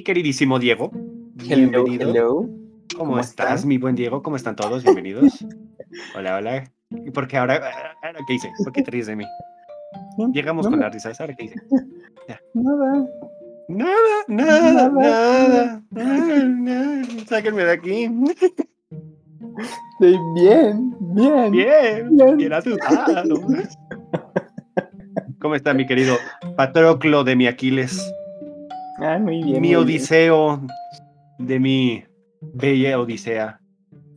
Mi queridísimo Diego. Hello, Bienvenido. hello. ¿Cómo, ¿Cómo estás, están? mi buen Diego? ¿Cómo están todos? Bienvenidos. hola, hola. ¿Y por qué ahora? ahora ¿Qué hice? ¿Por qué te ríes de mí? Llegamos No, con las risas. ¿Ahora qué hice? Nada. Nada, nada, Nada. nada. nada, nada. Sáquenme de aquí. Estoy bien, bien. Bien, Bien. bien asustado. ¿Cómo está mi querido Patroclo de mi Aquiles? Ah, muy bien. mi muy Odiseo de mi bella Odisea.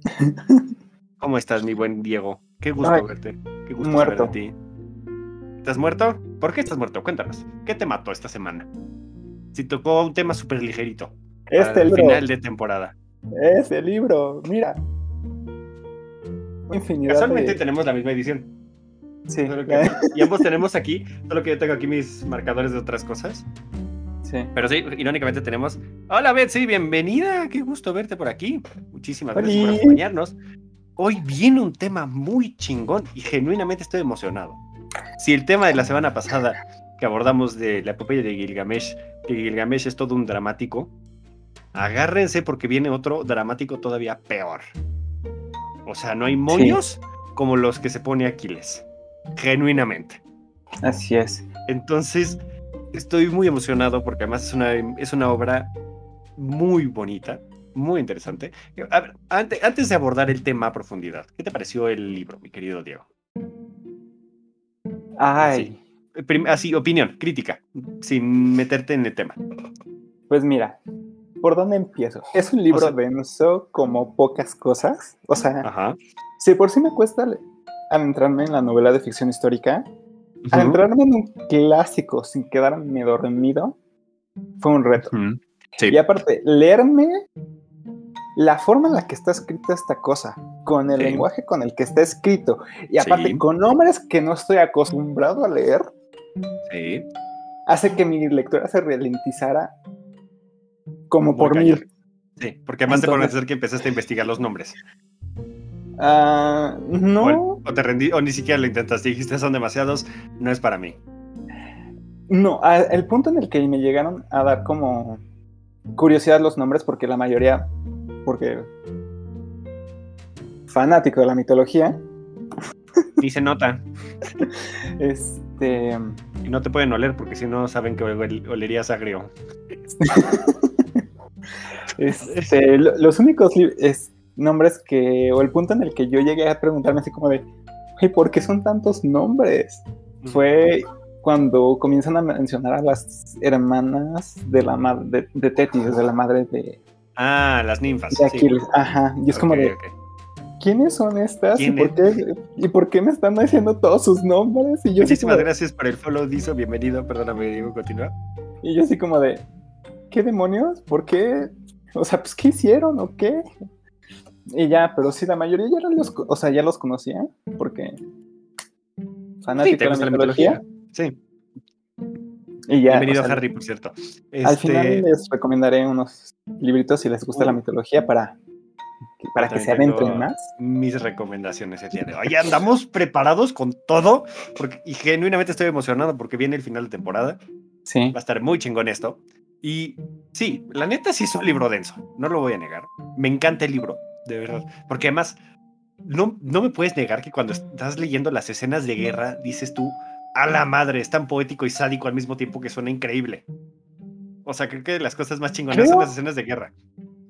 ¿Cómo estás, mi buen Diego? Qué gusto Ay, verte. Qué gusto muerto. saber de ti. ¿Estás muerto? ¿Por qué estás muerto? Cuéntanos. ¿Qué te mató esta semana? Si tocó un tema súper ligerito. Este el libro. final de temporada. Este libro, mira. Infinidad Casualmente de... tenemos la misma edición. Sí, que- y ambos tenemos aquí, solo que yo tengo aquí mis marcadores de otras cosas. Sí. Pero sí, irónicamente tenemos. Hola Betsy, bienvenida. Qué gusto verte por aquí. Muchísimas gracias por acompañarnos. Hoy viene un tema muy chingón y genuinamente estoy emocionado. Si el tema de la semana pasada que abordamos de la epopeya de Gilgamesh, que Gilgamesh es todo un dramático, agárrense porque viene otro dramático todavía peor. O sea, no hay moños como los que se pone Aquiles. Genuinamente. Así es. Entonces, estoy muy emocionado porque además es una, es una obra muy bonita, muy interesante. A ver, ante- antes de abordar el tema a profundidad, ¿qué te pareció el libro, mi querido Diego? Ay, Así, opinión, crítica, sin meterte en el tema. pues mira. ¿Por dónde empiezo? Es un libro sea- denso como pocas cosas. O sea, Ajá. si por sí me cuesta adentrarme en la novela de ficción histórica, adentrarme en un clásico sin quedarme dormido fue un reto. Sí. Y aparte, leerme la forma en la que está escrita esta cosa, con el Sí. lenguaje con el que está escrito, y aparte Sí. con nombres que no estoy acostumbrado a leer, Sí. hace que mi lectura se ralentizara como Muy por mil. Sí, porque además te Entonces- parecer que empezaste a investigar los nombres. Ah, no, O, te rendí, o ni siquiera lo intentaste, dijiste son demasiados, no es para mí. no, a- el punto en el que me llegaron a dar como curiosidad los nombres, porque la mayoría, porque fanático de la mitología, Ni se nota. este... Y no te pueden oler porque si no saben que ol- olerías agrio. Este, lo- los únicos es- nombres que, o el punto en el que yo llegué a preguntarme así como de, "Güey, ¿por qué son tantos nombres? Fue cuando comienzan a mencionar a las hermanas de la madre de, de Tetis, de la madre de, Ah, las ninfas. de sí. Aquiles. Ajá, y es como de. ¿quiénes son estas? ¿Y ¿Quién por, qué, ¿Y por qué me están diciendo todos sus nombres? Y yo, así Muchísimas como gracias por el follow, Dizo. Bienvenido. Perdóname, Diego, continúa. y yo así como de, ¿qué demonios? ¿Por qué? O sea, pues, ¿qué hicieron o qué? Y ya, pero sí, la mayoría ya los, o sea, ya los conocía, porque Sí, fanático te de gusta la la mitología. Sí. Y ya, Bienvenido, o sea, Harry, por cierto. Al final Este, les recomendaré unos libritos si les gusta la Uh. mitología para, para que se adentren más. Mis recomendaciones el día de hoy. Andamos preparados con todo. Porque, y genuinamente estoy emocionado porque viene el final de temporada. Sí. Va a estar muy chingón esto. Y sí, la neta sí es un libro denso. No lo voy a negar. Me encanta el libro, de verdad. Porque además, no, no me puedes negar que cuando estás leyendo las escenas de guerra, dices tú, a la madre, es tan poético y sádico al mismo tiempo que suena increíble. O sea, creo que las cosas más chingonas son las escenas de guerra.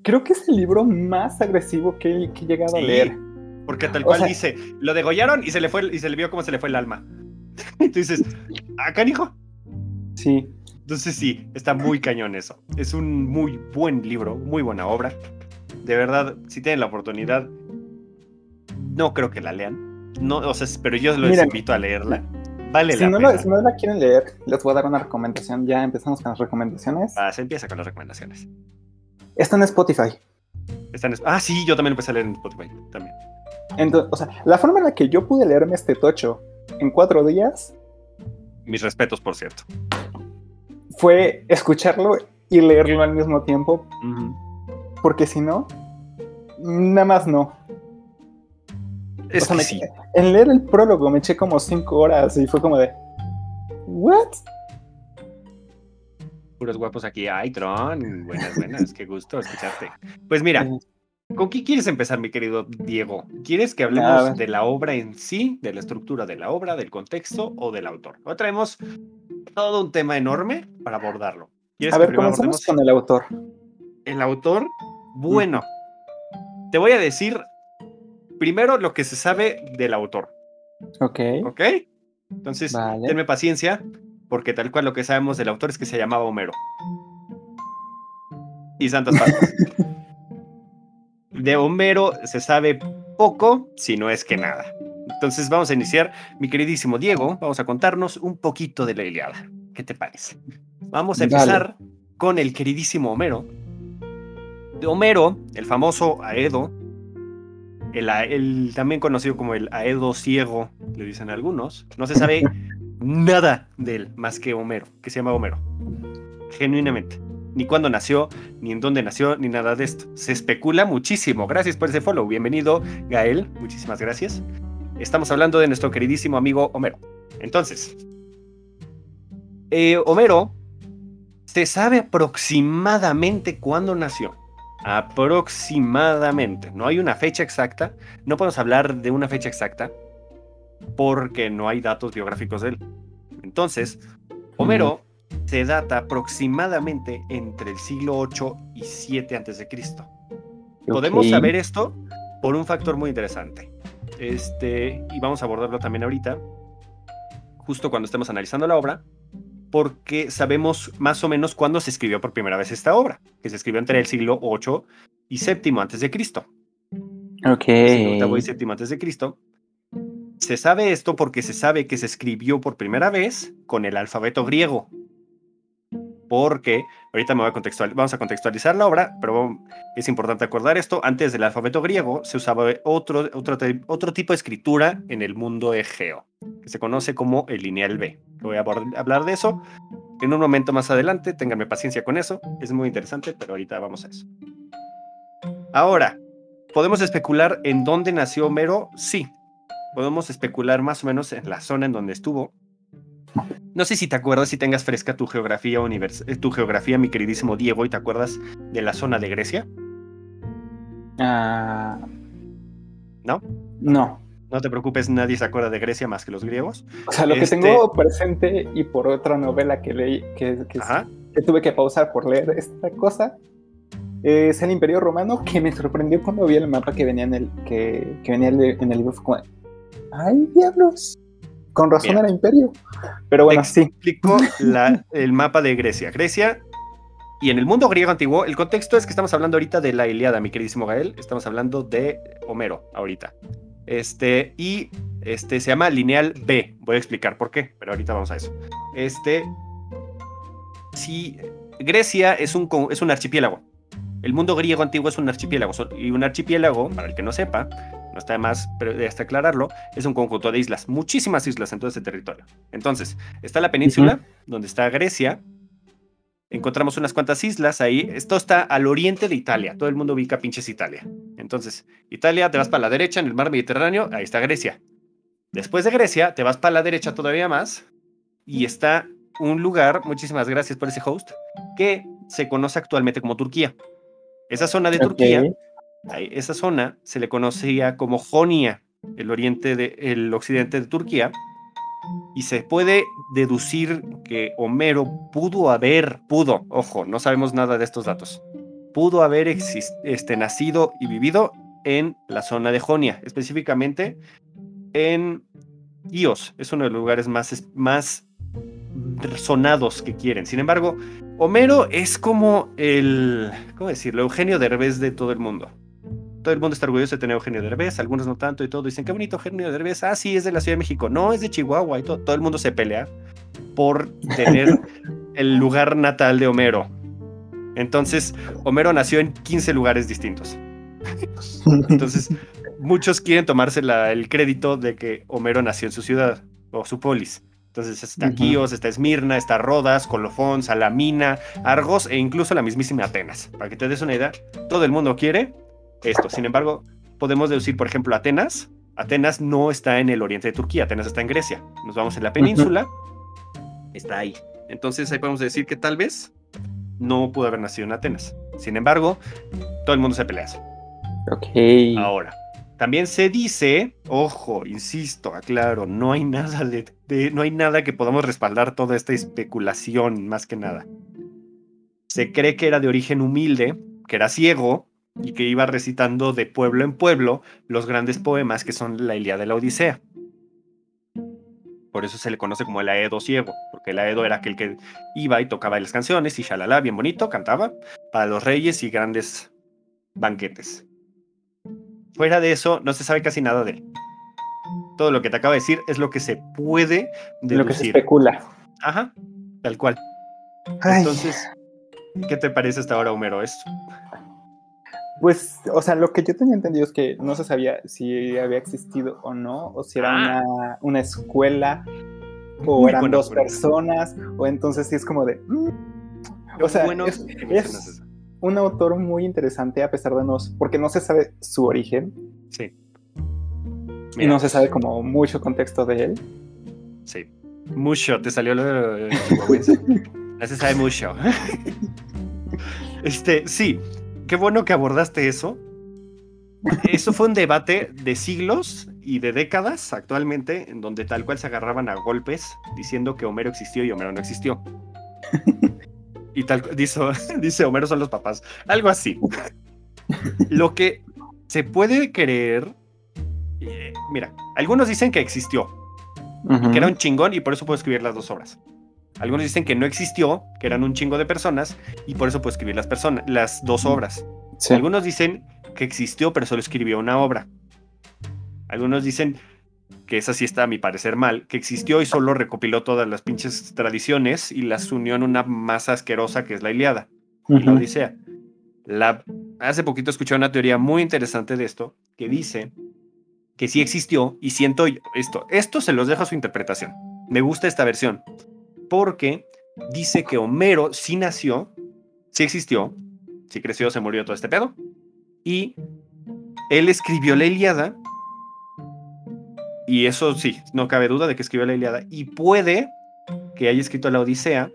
Creo que es el libro más agresivo que, que he llegado a leer. Porque tal O cual sea- dice, lo degollaron y se le fue y se le vio cómo se le fue el alma. y tú dices, acá hijo. Sí. Entonces sí, está muy cañón eso. Es un muy buen libro, muy buena obra. De verdad, si tienen la oportunidad, no creo que la lean. No, o sea, pero yo los invito a leerla. Vale Si la no, pena. lo- si no la quieren leer, les voy a dar una recomendación. Ya empezamos con las recomendaciones. Ah, se empieza con las recomendaciones. Está en Spotify. Están es- ah, sí, yo también empecé a leer en Spotify. También. Entonces, o sea, la forma en la que yo pude leerme este tocho en cuatro días Mis respetos, por cierto. fue escucharlo y leerlo al mismo tiempo, porque si no, nada más no. Es O sea, que me- sí. En leer el prólogo me eché como cinco horas y fue como de, ¿what? puros guapos aquí. Ay, Tron, buenas, buenas, qué gusto escucharte. Pues mira, ¿con qué quieres empezar, mi querido Diego? ¿Quieres que hablemos de la obra en sí, de la estructura de la obra, del contexto o del autor? Hoy traemos todo un tema enorme para abordarlo. A ver, comencemos con el autor. El autor, bueno, te voy a decir primero lo que se sabe del autor. Ok. Ok. Entonces, tenme paciencia, porque tal cual lo que sabemos del autor es que se llamaba Homero. Y Santas de Homero se sabe poco, si no es que nada. Entonces vamos a iniciar, mi queridísimo Diego, vamos a contarnos un poquito de la Iliada. ¿Qué te parece? Vamos a empezar con el queridísimo Homero. De Homero, el famoso Aedo, el, también conocido como el Aedo ciego, le dicen algunos, no se sabe nada de él más que Homero, que se llama Homero. Genuinamente. Ni cuándo nació, ni en dónde nació, ni nada de esto. Se especula muchísimo. Gracias por ese follow. Bienvenido, Gael. Muchísimas gracias. Estamos hablando de nuestro queridísimo amigo Homero. Entonces, eh, Homero se sabe aproximadamente cuándo nació. Aproximadamente. No hay una fecha exacta. No podemos hablar de una fecha exacta porque no hay datos biográficos de él. Entonces, Homero se data aproximadamente entre el siglo 8 y 7 a.C. Podemos saber esto por un factor muy interesante. Este, y vamos a abordarlo también ahorita, justo cuando estemos analizando la obra, porque sabemos más o menos cuándo se escribió por primera vez esta obra, que se escribió entre el siglo 8 y séptimo antes de Cristo. Ok. Siglo y séptimo antes de Cristo. Se sabe esto porque se sabe que se escribió por primera vez con el alfabeto griego. Porque, ahorita me voy a contextualizar, vamos a contextualizar la obra, pero es importante acordar esto, antes del alfabeto griego se usaba otro, otro, otro tipo de escritura en el mundo egeo, que se conoce como el lineal B. Voy a hablar de eso en un momento más adelante, ténganme paciencia con eso, es muy interesante, pero ahorita vamos a eso. Ahora, ¿podemos especular en dónde nació Homero? Sí, podemos especular más o menos en la zona en donde estuvo. No sé si te acuerdas, si tengas fresca tu geografía, eh, tu geografía, mi queridísimo Diego, y te acuerdas de la zona de Grecia. Ah. ¿No? No. No te preocupes, nadie se acuerda de Grecia más que los griegos. O sea, lo que este tengo presente y por otra novela que leí, que, que, tuve que pausar por leer esta cosa, es el Imperio Romano, que me sorprendió cuando vi el mapa que venía en el, que, venía en el libro. como, ¡ay, diablos! Con razón era imperio. Pero bueno, sí. Explico el mapa de Grecia. Grecia y en el mundo griego antiguo, el contexto es que estamos hablando ahorita de la Iliada, mi queridísimo Gael. Estamos hablando de Homero ahorita. Este, y este se llama lineal B. Voy a explicar por qué, pero ahorita vamos a eso. Este, si Grecia es un, es un archipiélago. El mundo griego antiguo es un archipiélago. Y un archipiélago, para el que no sepa, no está de más, hasta aclararlo, es un conjunto de islas, muchísimas islas en todo ese territorio. Entonces, está la península, donde está Grecia, encontramos unas cuantas islas ahí, esto está al oriente de Italia, todo el mundo ubica pinches Italia. Entonces, Italia, te vas para la derecha en el mar Mediterráneo, ahí está Grecia. Después de Grecia, te vas para la derecha todavía más, y está un lugar, muchísimas gracias por ese host, que se conoce actualmente como Turquía. Esa zona de Turquía esa zona se le conocía como Jonia, el oriente de, el occidente de Turquía, y se puede deducir que Homero pudo haber, pudo, ojo, no sabemos nada de estos datos, pudo haber este, nacido y vivido en la zona de Jonia, específicamente en Ios, es uno de los lugares más, más sonados que quieren. Sin embargo, Homero es como el, ¿cómo decirlo? Eugenio Derbez de todo el mundo todo el mundo está orgulloso de tener Eugenio Derbez, algunos no tanto y todo. Dicen, qué bonito Eugenio Derbez. Ah, sí, es de la Ciudad de México. No, es de Chihuahua y todo. Todo el mundo se pelea por tener el lugar natal de Homero. Entonces, Homero nació en 15 lugares distintos. Entonces, muchos quieren tomarse el crédito de que Homero nació en su ciudad o su polis. Entonces está Quíos, está Esmirna, está Rodas, Colofón, Salamina, Argos e incluso la mismísima Atenas. Para que te des una idea, todo el mundo quiere esto. Sin embargo, podemos deducir, por ejemplo, Atenas. Atenas no está en el oriente de Turquía, Atenas está en Grecia. Nos vamos en la península, está ahí. Entonces ahí podemos decir que tal vez no pudo haber nacido en Atenas. Sin embargo, todo el mundo se pelea. Ok. Ahora, también se dice, ojo, insisto, aclaro, no hay nada de, de- no hay nada que podamos respaldar toda esta especulación, más que nada. Se cree que era de origen humilde, que era ciego y que iba recitando de pueblo en pueblo los grandes poemas que son la Ilíada y la Odisea. Por eso se le conoce como el Aedo ciego, porque el Aedo era aquel que iba y tocaba las canciones y shalala, bien bonito, cantaba para los reyes y grandes banquetes. Fuera de eso, no se sabe casi nada de él. Todo lo que te acabo de decir es lo que se puede Lo que se deducir. especula. Ajá, tal cual. Ay, Entonces, ¿qué te parece hasta ahora, Homero, esto? Pues, o sea, lo que yo tenía entendido es que no se sabía si había existido o no, o si era Ah. una, una escuela, o Muy eran dos pregunta. personas, o entonces sí es como de... mm. O sea, bueno es- un autor muy interesante a pesar de no, porque no se sabe su origen Sí. y no se sabe como mucho contexto de él. Sí. Mucho, te salió lo. No se sabe mucho. Este, sí, qué bueno que abordaste eso. Eso fue un debate de siglos y de décadas actualmente, en donde tal cual se agarraban a golpes diciendo que Homero existió y Homero no existió. Y tal dice, dice Homero son los papás. Algo así. Lo que se puede creer. eh, mira, algunos dicen que existió, que era un chingón y por eso puedo escribir las dos obras. Algunos dicen que no existió, que eran un chingo de personas y por eso puedo escribir las, personas, las dos obras. Sí. Algunos dicen que existió, pero solo escribió una obra. Algunos dicen que esa sí está a mi parecer mal, que existió y solo recopiló todas las pinches tradiciones y las unió en una masa asquerosa que es la Iliada y la Ujú. Odisea. La, hace poquito escuché una teoría muy interesante de esto que dice que sí existió y siento esto. Esto se los dejo a su interpretación. Me gusta esta versión porque dice que Homero sí nació, sí existió, sí creció, se murió todo este pedo y él escribió la Iliada y eso sí, no cabe duda de que escribió la Iliada y puede que haya escrito la Odisea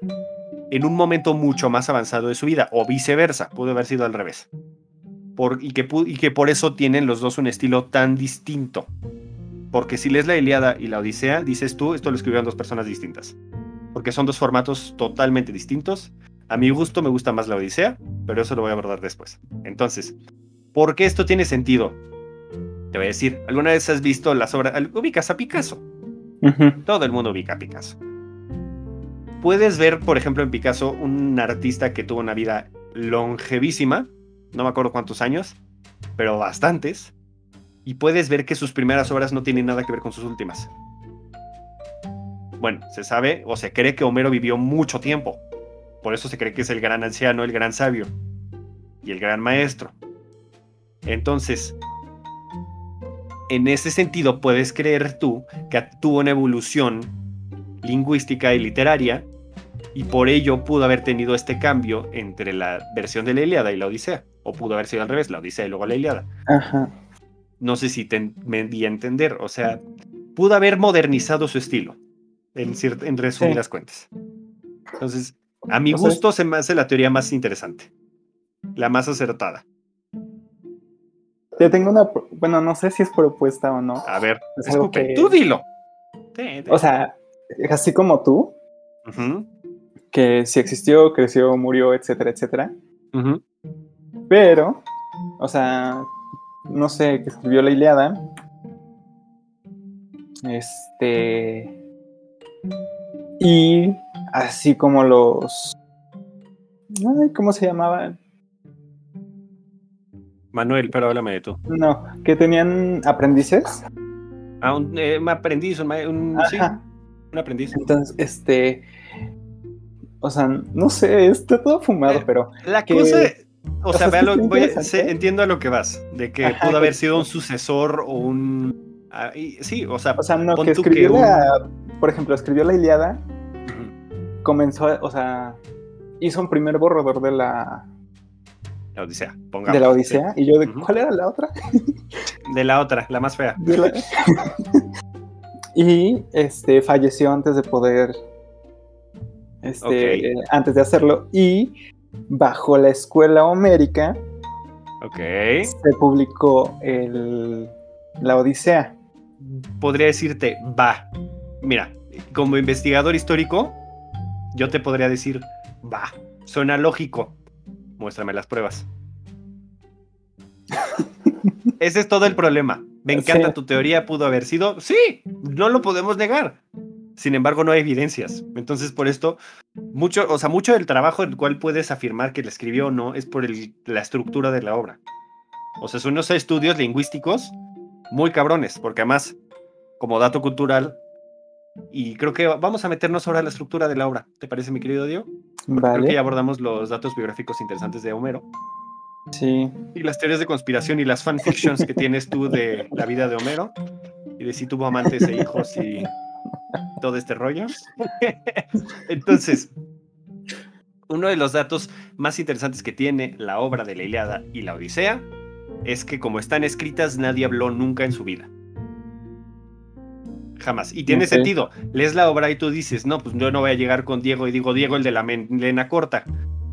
en un momento mucho más avanzado de su vida, o viceversa, pudo haber sido al revés. Y que por eso tienen los dos un estilo tan distinto. Porque si lees la Iliada y la Odisea, dices tú, esto lo escribieron dos personas distintas. Porque son dos formatos totalmente distintos. A mi gusto me gusta más la Odisea, pero eso lo voy a abordar después. Entonces, ¿por qué esto tiene sentido? Te voy a decir, ¿alguna vez has visto las obras? Ubicas a Picasso. Todo el mundo ubica a Picasso. Puedes ver, por ejemplo, en Picasso un artista que tuvo una vida longevísima, no me acuerdo cuántos años, pero bastantes, y puedes ver que sus primeras obras no tienen nada que ver con sus últimas. Bueno, se sabe o se cree que Homero vivió mucho tiempo, por eso se cree que es el gran anciano, el gran sabio y el gran maestro. Entonces, en ese sentido puedes creer tú que tuvo una evolución lingüística y literaria y por ello pudo haber tenido este cambio entre la versión de la Ilíada y la Odisea. O pudo haber sido al revés, la Odisea y luego la Ilíada. Ajá. No sé si te, me di a entender. O sea, pudo haber modernizado su estilo, en, cier- en resumidas cuentas. Entonces, a mi O sea, gusto se me hace la teoría más interesante, la más acertada. Te tengo una, bueno, no sé si es propuesta o no. A ver, Es algo escupe, que- tú dilo. O sea, así como tú, que si existió, creció, murió, etcétera, etcétera. Pero, o sea, no sé, que escribió la Iliada. Este. Y así como los. Ay, ¿cómo se llamaban? Manuel, pero háblame de tú. No, que tenían aprendices. Ah, un, eh, un aprendiz, un, un- sí, un aprendiz. Entonces, este. O sea, no sé, está todo fumado, Eh, pero. La que- cosa, o o sea, sea, ve a sí lo- está voy sé- entiendo a lo que vas, de que Ajá, pudo haber sido un sucesor o un... ah, y- sí, o sea, O sea, no, que tú escribió un-. Por ejemplo, escribió la Iliada, comenzó, o sea, hizo un primer borrador de la, La Odisea, pongamos. de la Odisea. Y yo, de. ¿cuál era la otra? De la otra, la más fea. La- y este falleció antes de poder. Este, eh, antes de hacerlo. Y bajo la escuela homérica, Ok. se publicó el, la Odisea. Podría decirte, va. Mira, como investigador histórico, yo te podría decir, va. Suena lógico. Muéstrame las pruebas. Ese es todo el problema. Me encanta Sí. tu teoría, pudo haber sido. Sí, no lo podemos negar. Sin embargo, no hay evidencias. Entonces, por esto, mucho, o sea, mucho del trabajo el cual puedes afirmar que le escribió o no es por el- la estructura de la obra. O sea, son unos estudios lingüísticos muy cabrones, porque además, como dato cultural, y creo que vamos a meternos ahora a la estructura de la obra. ¿Te parece, mi querido Dio? Creo que Vale. ya abordamos los datos biográficos interesantes de Homero Sí. y las teorías de conspiración y las fanfictions que tienes tú de la vida de Homero y de si tuvo amantes e hijos y todo este rollo. Entonces, uno de los datos más interesantes que tiene la obra de la Ilíada y la Odisea es que como están escritas nadie habló nunca en su vida. Jamás. Y tiene sentido. Lees la obra y tú dices, no, pues yo no voy a llegar con Diego y digo Diego el de la melena corta.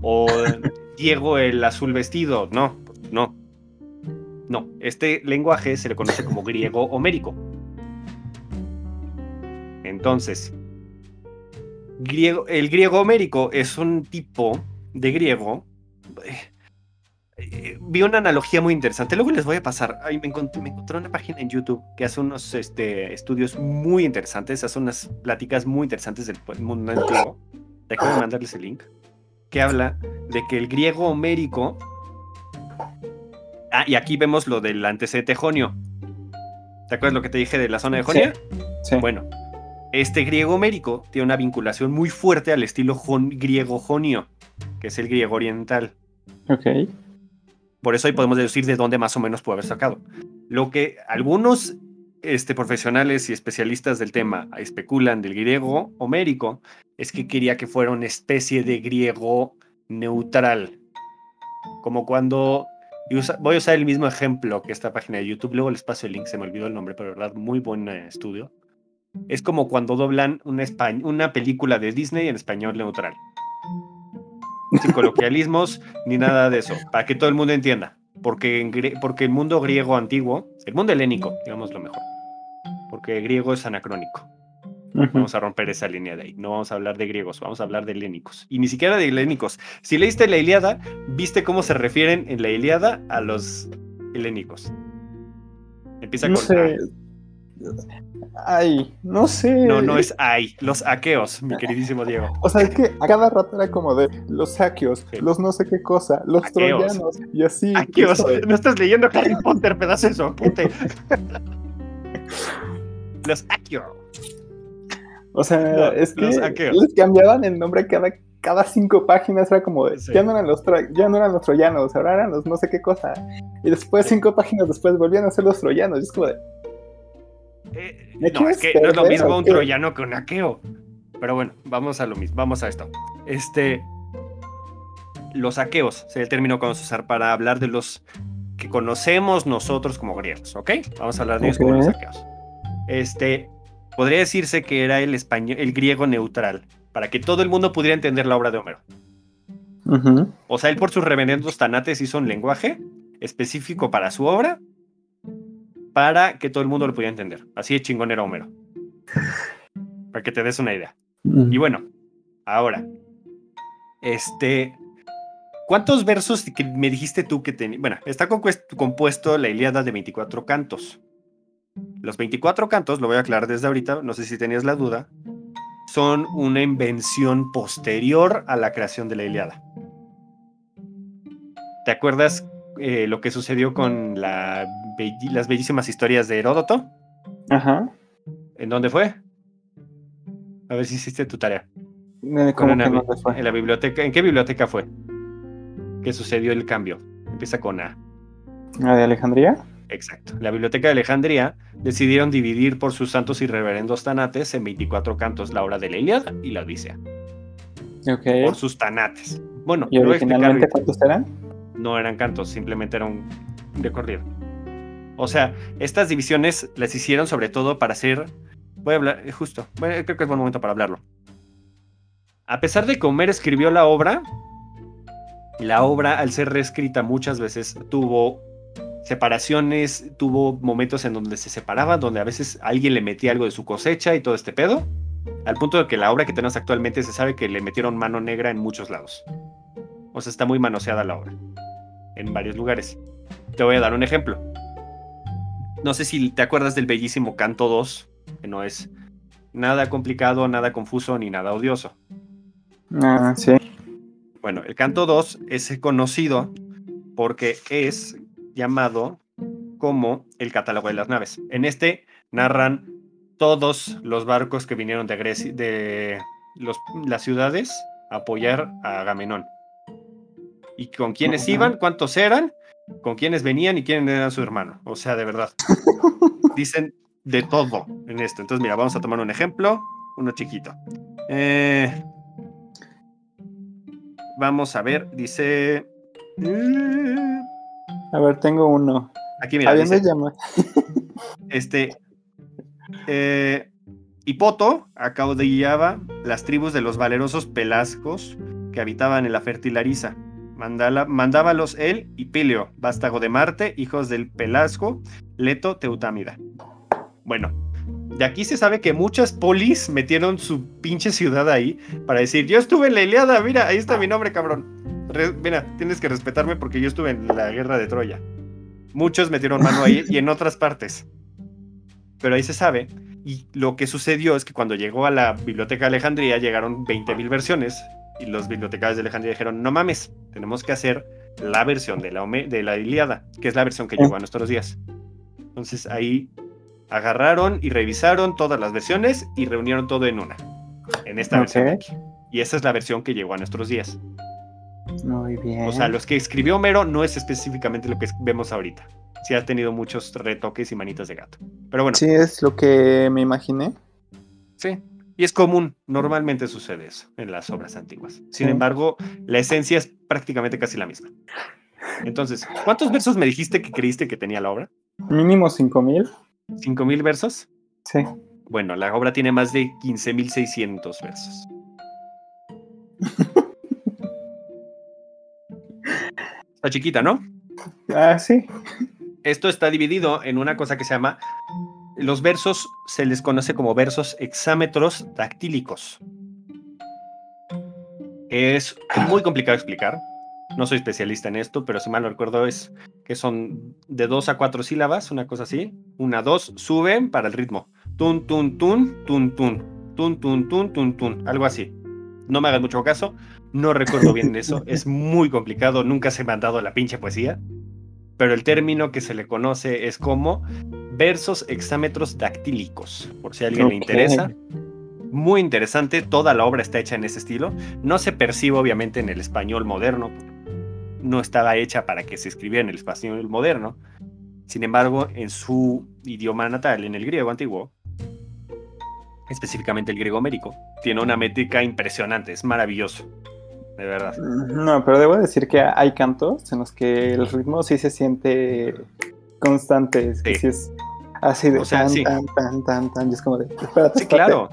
O Diego el azul vestido. No, no. No, este lenguaje se le conoce como griego homérico. Entonces, griego, el griego homérico es un tipo de griego. eh, eh, vi una analogía muy interesante. Luego les voy a pasar. Ay, me, encontré, me encontré una página en YouTube que hace unos este, estudios muy interesantes, hace unas pláticas muy interesantes del mundo antiguo. Te acabo de mandarles el link. Que habla de que el griego homérico. Ah, y aquí vemos lo del antecedente jonio. ¿Te acuerdas lo que te dije de la zona de Jonia? Sí. Bueno, este griego homérico tiene una vinculación muy fuerte al estilo jon- griego jonio, que es el griego oriental. Ok. Por eso ahí podemos deducir de dónde más o menos puede haber sacado. Lo que algunos este, profesionales y especialistas del tema especulan del griego homérico es que quería que fuera una especie de griego neutral. Como cuando... voy a usar el mismo ejemplo que esta página de YouTube, luego les paso el link, se me olvidó el nombre, pero verdad, muy buen eh, estudio. Es como cuando doblan una película de Disney en español neutral. Sin coloquialismos ni nada de eso, para que todo el mundo entienda. Porque, en porque el mundo griego antiguo, el mundo helénico, digamos lo mejor, porque griego es anacrónico. Vamos a romper esa línea de ahí. No vamos a hablar de griegos, vamos a hablar de helénicos. Y ni siquiera de helénicos. Si leíste la Iliada, viste cómo se refieren en la Iliada a los helénicos. Empieza No con sé. Ay, no sé. No, no es ay, los aqueos, mi queridísimo Diego. O sea, es que a cada rato era como de los saquios, Sí. los no sé qué cosa, los Aqueos. troyanos, y así. Aqueos, no estás leyendo Harry Potter, pedazo de soquete. los aqueos. O sea, No, es que los aqueos. les cambiaban el nombre cada, cada cinco páginas, era como de, Sí. ya, no eran los ya no eran los troyanos, ahora eran los no sé qué cosa. Y después, cinco páginas después, volvían a ser los troyanos. Y es como de, Eh, ¿Me no, es que no es lo mismo un troyano que un aqueo. Pero bueno, vamos a lo mismo, vamos a esto. Este. Los aqueos sería el término que vamos a usar para hablar de los que conocemos nosotros como griegos, ¿ok? Vamos a hablar de ellos como los aqueos. Este. Podría decirse que era el español, el griego neutral, para que todo el mundo pudiera entender la obra de Homero. O sea, él por sus reverendos tanates hizo un lenguaje específico para su obra, para que todo el mundo lo pudiera entender. Así de chingón era Homero. Para que te des una idea. Y bueno, ahora, este, ¿cuántos versos que me dijiste tú que tenía? Bueno, está compuesto la Ilíada de 24 cantos. Los 24 cantos, lo voy a aclarar desde ahorita, no sé si tenías la duda, son una invención posterior a la creación de la Ilíada. ¿Te acuerdas eh, lo que sucedió con la las bellísimas historias de Heródoto? Ajá. ¿En dónde fue? A ver si hiciste tu tarea. Eh, Con ¿Cómo una que no bi- se fue? En la biblioteca. ¿En qué biblioteca fue? Que sucedió el cambio. Empieza con A. ¿La de Alejandría? Exacto. La biblioteca de Alejandría decidieron dividir por sus santos y reverendos tanates en 24 cantos la obra de la Iliada y la Odisea. Ok. Por sus tanates. Bueno, ¿Y originalmente cuántos eran? No eran cantos, simplemente era un recorrido. O sea, estas divisiones las hicieron sobre todo para hacer. Voy a hablar, eh, justo. Bueno, creo que es buen momento para hablarlo. A pesar de que Homer escribió la obra, La obra, al ser reescrita muchas veces, tuvo separaciones, tuvo momentos en donde se separaban, donde a veces alguien le metía algo de su cosecha y todo este pedo, al punto de que la obra que tenemos actualmente se sabe que le metieron mano negra en muchos lados. O sea, está muy manoseada la obra, en varios lugares. Te voy a dar un ejemplo. No sé si te acuerdas del bellísimo Canto 2, que no es nada complicado, nada confuso ni nada odioso. Ah, sí. Bueno, el Canto 2 es conocido porque es llamado como el catálogo de las naves. En este narran todos los barcos que vinieron de Grecia, de las ciudades a apoyar a Agamenón. Y con quiénes iban, cuántos eran, con quiénes venían y quién era su hermano. O sea, de verdad. Dicen de todo en esto. Entonces, mira, vamos a tomar un ejemplo, uno chiquito. Eh, vamos a ver, dice... A ver, tengo uno. Aquí mira. Dice, llama? este. Eh, Hipoto acaudillaba las tribus de los valerosos pelascos que habitaban en la fertilariza. mandábalos él y Pileo, vástago de Marte, hijos del Pelasgo, Leto, Teutámida. Bueno, de aquí se sabe que muchas polis metieron su pinche ciudad ahí para decir, yo estuve en la Iliada, mira, ahí está mi nombre, cabrón mira, tienes que respetarme porque yo estuve en la guerra de Troya. Muchos metieron mano ahí y en otras partes. Pero ahí se sabe. Y lo que sucedió es que cuando llegó a la biblioteca de Alejandría llegaron 20.000 versiones y los bibliotecarios de Alejandría dijeron, no mames, tenemos que hacer la versión de la, de la Iliada, que es la versión que llegó a nuestros días. Entonces ahí agarraron y revisaron todas las versiones y reunieron todo en una, en esta versión Y esa es la versión que llegó a nuestros días. Muy bien. O sea, los que escribió Homero no es específicamente lo que vemos ahorita. Sí ha tenido muchos retoques y manitas de gato. Pero bueno. Sí, es lo que me imaginé. Sí. Y es común, normalmente sucede eso en las obras antiguas. Sin embargo, la esencia es prácticamente casi la misma. Entonces, ¿cuántos versos me dijiste que creíste que tenía la obra? Mínimo 5000. ¿5000 versos? Sí. Bueno, la obra tiene más de 15600 versos. chiquita, ¿no? Ah, sí. Esto está dividido en una cosa que se llama. Los versos se les conoce como versos hexámetros dactílicos. Es muy complicado explicar. No soy especialista en esto, pero si mal no recuerdo es que son de dos a cuatro sílabas, una cosa así. Una, dos, suben para el ritmo. Tun, tun, tun, tun, tun. Tun, tun, tun, tun, tun. Algo así. No me hagan mucho caso. No recuerdo bien eso, es muy complicado, nunca se me ha dado la pinche poesía, pero el término que se le conoce es como versos hexámetros dactílicos, por si a alguien le interesa. Muy interesante, toda la obra está hecha en ese estilo. No se percibe obviamente en el español moderno, no estaba hecha para que se escribiera en el español moderno. Sin embargo, en su idioma natal, en el griego antiguo, específicamente el griego mérico, tiene una métrica impresionante, es maravilloso de verdad. No, pero debo decir que hay cantos en los que el ritmo sí se siente constante. Sí. es así de o sea, tan, tan, tan, tan, Y es como de. Espérate, sí, claro.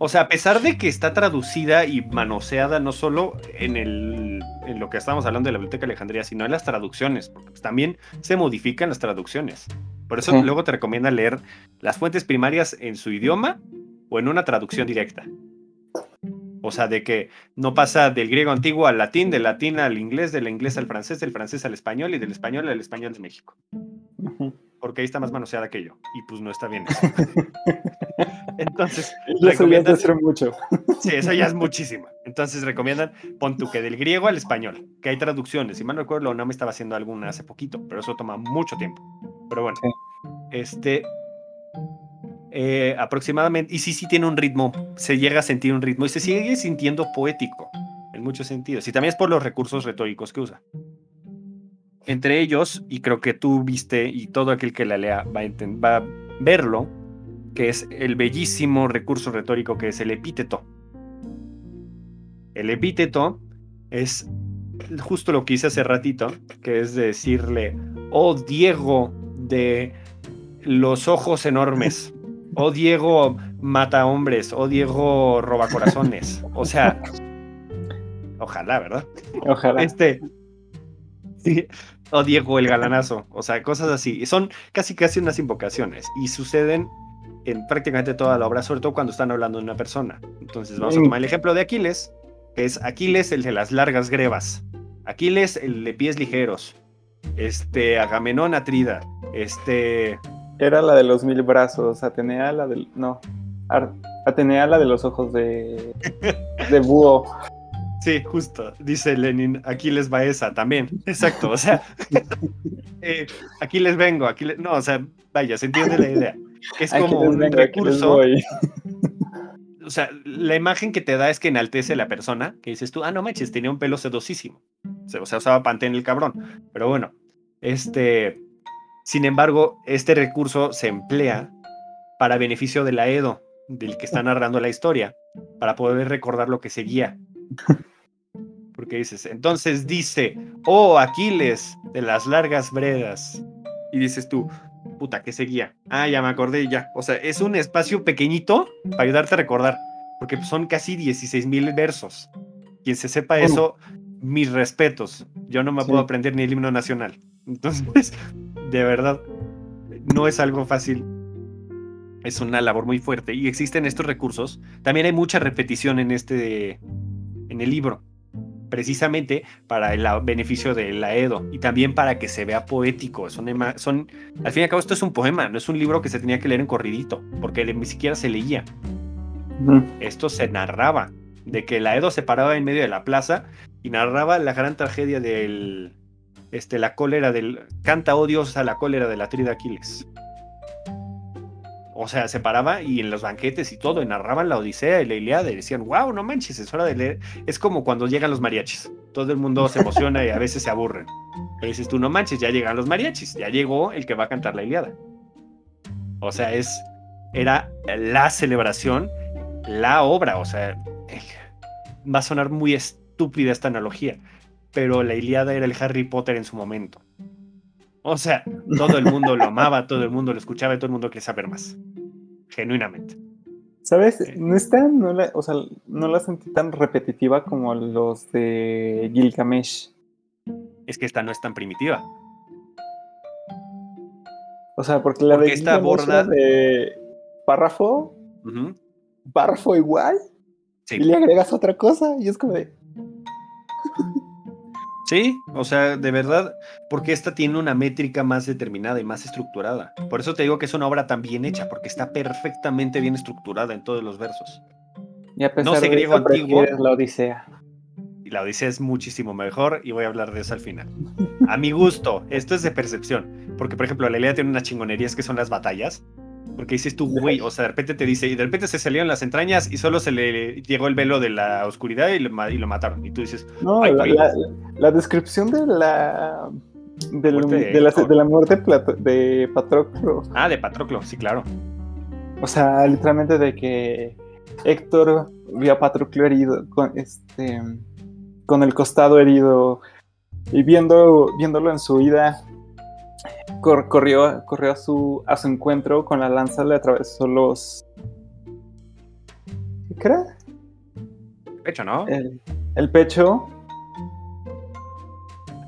O sea, a pesar de que está traducida y manoseada no solo en, el, en lo que estamos hablando de la Biblioteca Alejandría, sino en las traducciones, porque pues también se modifican las traducciones. Por eso luego te recomienda leer las fuentes primarias en su idioma o en una traducción directa. O sea, de que no pasa del griego antiguo al latín, del latín al inglés, del inglés al francés, del francés al español y del español al español de México. Porque ahí está más manoseada que yo. Y pues no está bien. Entonces. recomiendan hacer mucho. Sí, eso ya es muchísimo. Entonces recomiendan, pon tú que del griego al español, que hay traducciones. Si mal no recuerdo, no me estaba haciendo alguna hace poquito, pero eso toma mucho tiempo. Pero bueno, este, eh, aproximadamente, y sí, sí tiene un ritmo, se llega a sentir un ritmo y se sigue sintiendo poético en muchos sentidos. Y también es por los recursos retóricos que usa. Entre ellos, y creo que tú viste y todo aquel que la lea va a, va a verlo, que es el bellísimo recurso retórico que es el epíteto. El epíteto es justo lo que hice hace ratito, que es decirle, oh Diego de los ojos enormes, o Diego mata hombres, o Diego roba corazones. O sea, Ojalá, ¿verdad? Ojalá. Este. Sí. O Diego el galanazo. O sea, cosas así. Y son casi casi unas invocaciones. Y suceden en prácticamente toda la obra, sobre todo cuando están hablando de una persona. Entonces vamos a tomar el ejemplo de Aquiles, que es Aquiles el de las largas grebas. Aquiles el de pies ligeros. Este, Agamenón Atrida. Este. Era la de los mil brazos. Atenea la del. No. Ar- Atenea la de los ojos de. de búho. Sí, justo, dice Lenin, aquí les va esa también. Exacto, o sea, eh, aquí les vengo, aquí. No, o sea, vaya, se entiende la idea. Es como un vengo, recurso, o sea, la imagen que te da es que enaltece a la persona, que dices tú, ah, no manches, tenía un pelo sedosísimo. O sea, usaba pantén el cabrón. Pero bueno, este, sin embargo, este recurso se emplea para beneficio de la Edo, del que está narrando la historia, para poder recordar lo que seguía. Porque dices, entonces dice, oh Aquiles de las largas bredas. Y dices tú, puta, ¿qué seguía? Ah, ya me acordé, ya. O sea, es un espacio pequeñito para ayudarte a recordar, porque son casi 16 mil versos. Quien se sepa eso, mis respetos. Yo no me Sí. puedo aprender ni el himno nacional. Entonces, de verdad, no es algo fácil. Es una labor muy fuerte y existen estos recursos. También hay mucha repetición en este en el libro, precisamente para el beneficio de la Edo y también para que se vea poético. Son, al fin y al cabo, esto es un poema, no es un libro que se tenía que leer en corridito, porque ni siquiera se leía. Esto se narraba, de que la Edo se paraba en medio de la plaza y narraba la gran tragedia del, este, la cólera del, canta odios a la cólera de la trida Aquiles. O sea, se paraba y en los banquetes y todo, y narraban la Odisea y la Iliada y decían, wow, no manches, es hora de leer. Es como cuando llegan los mariachis. Todo el mundo se emociona y a veces se aburren. Pero dices tú, no manches, ya llegan los mariachis, ya llegó el que va a cantar la Iliada. O sea, es, era la celebración, la obra. O sea, va a sonar muy estúpida esta analogía, pero la Iliada era el Harry Potter en su momento. O sea, todo el mundo lo amaba, todo el mundo lo escuchaba y todo el mundo quería saber más. Genuinamente. ¿Sabes? Sí. No es tan, no la, o sea, no la sentí tan repetitiva como los de Gilgamesh. Es que esta no es tan primitiva. O sea, porque la Porque de esta borda- de párrafo, párrafo igual, Sí. y le agregas otra cosa, y es como de, Sí, o sea, de verdad, porque esta tiene una métrica más determinada y más estructurada. Por eso te digo que es una obra tan bien hecha, porque está perfectamente bien estructurada en todos los versos. y a pesar sé de griego antiguo. la Odisea. Y la Odisea es muchísimo mejor y voy a hablar de eso al final. A mi gusto, esto es de percepción, porque por ejemplo la Ilíada tiene unas chingonerías que son las batallas, porque dices tú, güey, o sea, de repente te dice, y de repente se salieron las entrañas y solo se le llegó el velo de la oscuridad y lo, ma- y lo mataron. Y tú dices, No, Ay, la, güey. la- la descripción de la Muerte de de, la, Héctor. de la muerte de Plato- de Patroclo. ah, de Patroclo, sí, claro. O sea, literalmente de que Héctor vio a Patroclo herido, con este con el costado herido, y viendo, viéndolo en su huida, cor- corrió, corrió a su, a su encuentro con la lanza, le atravesó los. ¿Qué era? De hecho, ¿no? El, el pecho.